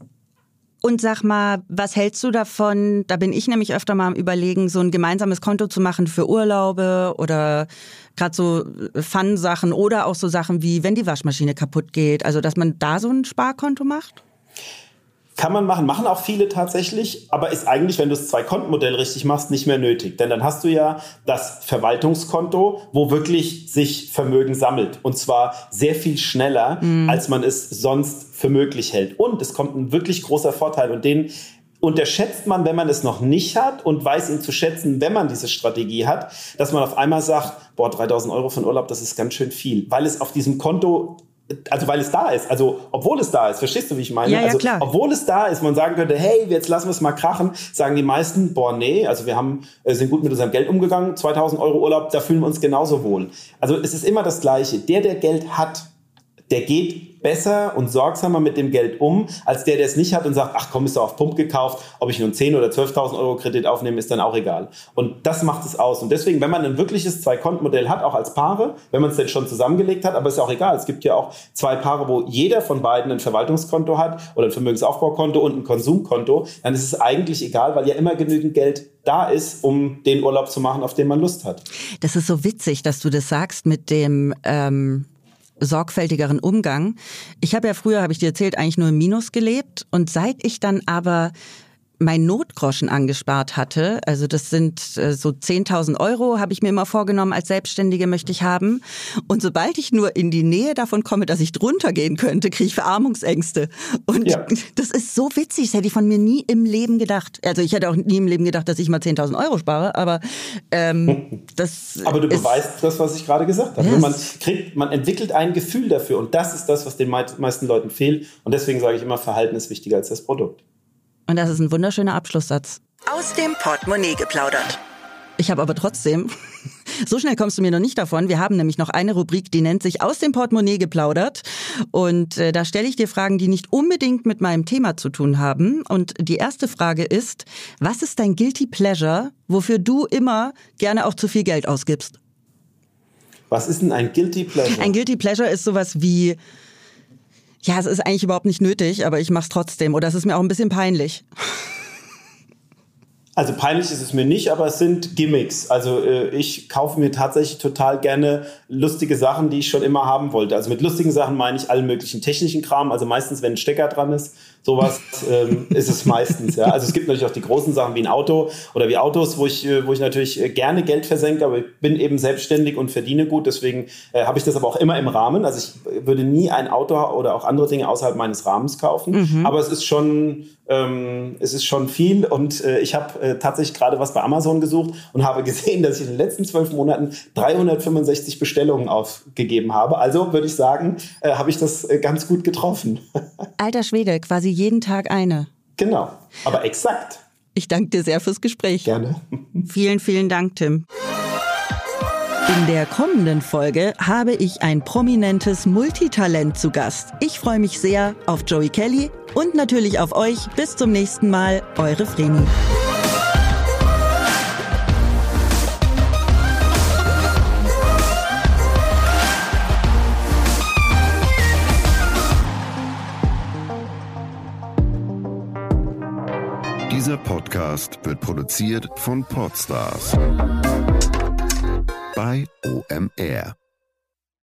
Speaker 2: Und sag mal, was hältst du davon? Da bin ich nämlich öfter mal am Überlegen, so ein gemeinsames Konto zu machen für Urlaube oder gerade so Fun-Sachen oder auch so Sachen wie, wenn die Waschmaschine kaputt geht. Also, dass man da so ein Sparkonto macht?
Speaker 3: Kann man machen, machen auch viele tatsächlich, aber ist eigentlich, wenn du das Zwei-Konten-Modell richtig machst, nicht mehr nötig. Denn dann hast du ja das Verwaltungskonto, wo wirklich sich Vermögen sammelt. Und zwar sehr viel schneller, mhm. als man es sonst für möglich hält. Und es kommt ein wirklich großer Vorteil und den unterschätzt man, wenn man es noch nicht hat und weiß ihn zu schätzen, wenn man diese Strategie hat, dass man auf einmal sagt, boah, 3000 Euro von Urlaub, das ist ganz schön viel, weil es auf diesem Konto also weil es da ist, also obwohl es da ist, verstehst du, wie ich meine?
Speaker 2: Ja, ja,
Speaker 3: also,
Speaker 2: klar.
Speaker 3: obwohl es da ist, man sagen könnte, hey, jetzt lassen wir es mal krachen, sagen die meisten, boah, nee, also wir haben, äh, sind gut mit unserem Geld umgegangen, 2000 Euro Urlaub, da fühlen wir uns genauso wohl. Also es ist immer das Gleiche. Der, der Geld hat, der geht besser und sorgsamer mit dem Geld um, als der, der es nicht hat und sagt, ach komm, ist doch auf Pump gekauft, ob ich nun 10 oder 12.000 Euro Kredit aufnehme, ist dann auch egal. Und das macht es aus. Und deswegen, wenn man ein wirkliches Zwei-Konten-Modell hat, auch als Paare, wenn man es denn schon zusammengelegt hat, aber ist auch egal. Es gibt ja auch zwei Paare, wo jeder von beiden ein Verwaltungskonto hat oder ein Vermögensaufbaukonto und ein Konsumkonto, dann ist es eigentlich egal, weil ja immer genügend Geld da ist, um den Urlaub zu machen, auf den man Lust hat.
Speaker 2: Das ist so witzig, dass du das sagst mit dem ähm, sorgfältigeren Umgang. Ich habe ja früher, habe ich dir erzählt, eigentlich nur im Minus gelebt und seit ich dann aber mein Notgroschen angespart hatte. Also das sind äh, so 10.000 Euro, habe ich mir immer vorgenommen, als Selbstständige möchte ich haben. Und sobald ich nur in die Nähe davon komme, dass ich drunter gehen könnte, kriege ich Verarmungsängste. Und ja. das ist so witzig, das hätte ich von mir nie im Leben gedacht. Also ich hätte auch nie im Leben gedacht, dass ich mal 10.000 Euro spare, aber ähm, das
Speaker 3: Aber du beweist das, was ich gerade gesagt habe. Yes. Man, kriegt, man entwickelt ein Gefühl dafür und das ist das, was den meisten Leuten fehlt. Und deswegen sage ich immer, Verhalten ist wichtiger als das Produkt.
Speaker 2: Und das ist ein wunderschöner Abschlusssatz.
Speaker 4: Aus dem Portemonnaie geplaudert.
Speaker 2: Ich habe aber trotzdem, so schnell kommst du mir noch nicht davon. Wir haben nämlich noch eine Rubrik, die nennt sich Aus dem Portemonnaie geplaudert. Und äh, da stelle ich dir Fragen, die nicht unbedingt mit meinem Thema zu tun haben. Und die erste Frage ist, was ist dein Guilty Pleasure, wofür du immer gerne auch zu viel Geld ausgibst?
Speaker 3: Was ist denn ein Guilty Pleasure?
Speaker 2: Ein Guilty Pleasure ist sowas wie ja, es ist eigentlich überhaupt nicht nötig, aber ich mache es trotzdem. Oder es ist mir auch ein bisschen peinlich.
Speaker 3: Also peinlich ist es mir nicht, aber es sind Gimmicks. Also äh, ich kaufe mir tatsächlich total gerne lustige Sachen, die ich schon immer haben wollte. Also mit lustigen Sachen meine ich allen möglichen technischen Kram. Also meistens, wenn ein Stecker dran ist, sowas ähm, ist es meistens. Ja. Also es gibt natürlich auch die großen Sachen wie ein Auto oder wie Autos, wo ich, äh, wo ich natürlich äh, gerne Geld versenke, aber ich bin eben selbstständig und verdiene gut. Deswegen äh, habe ich das aber auch immer im Rahmen. Also ich würde nie ein Auto oder auch andere Dinge außerhalb meines Rahmens kaufen. Mhm. Aber es ist schon ähm, es ist schon viel und äh, ich habe äh, tatsächlich gerade was bei Amazon gesucht und habe gesehen, dass ich in den letzten zwölf Monaten 365 Bestellungen aufgegeben habe. Also würde ich sagen, äh, habe ich das äh, ganz gut getroffen.
Speaker 2: Alter Schwede, quasi jeden Tag eine.
Speaker 3: Genau, aber exakt.
Speaker 2: Ich danke dir sehr fürs Gespräch.
Speaker 3: Gerne.
Speaker 2: Vielen, vielen Dank, Tim. In der kommenden Folge habe ich ein prominentes Multitalent zu Gast. Ich freue mich sehr auf Joey Kelly und natürlich auf euch. Bis zum nächsten Mal, eure Vreni.
Speaker 5: Dieser Podcast wird produziert von Podstars bei OMR.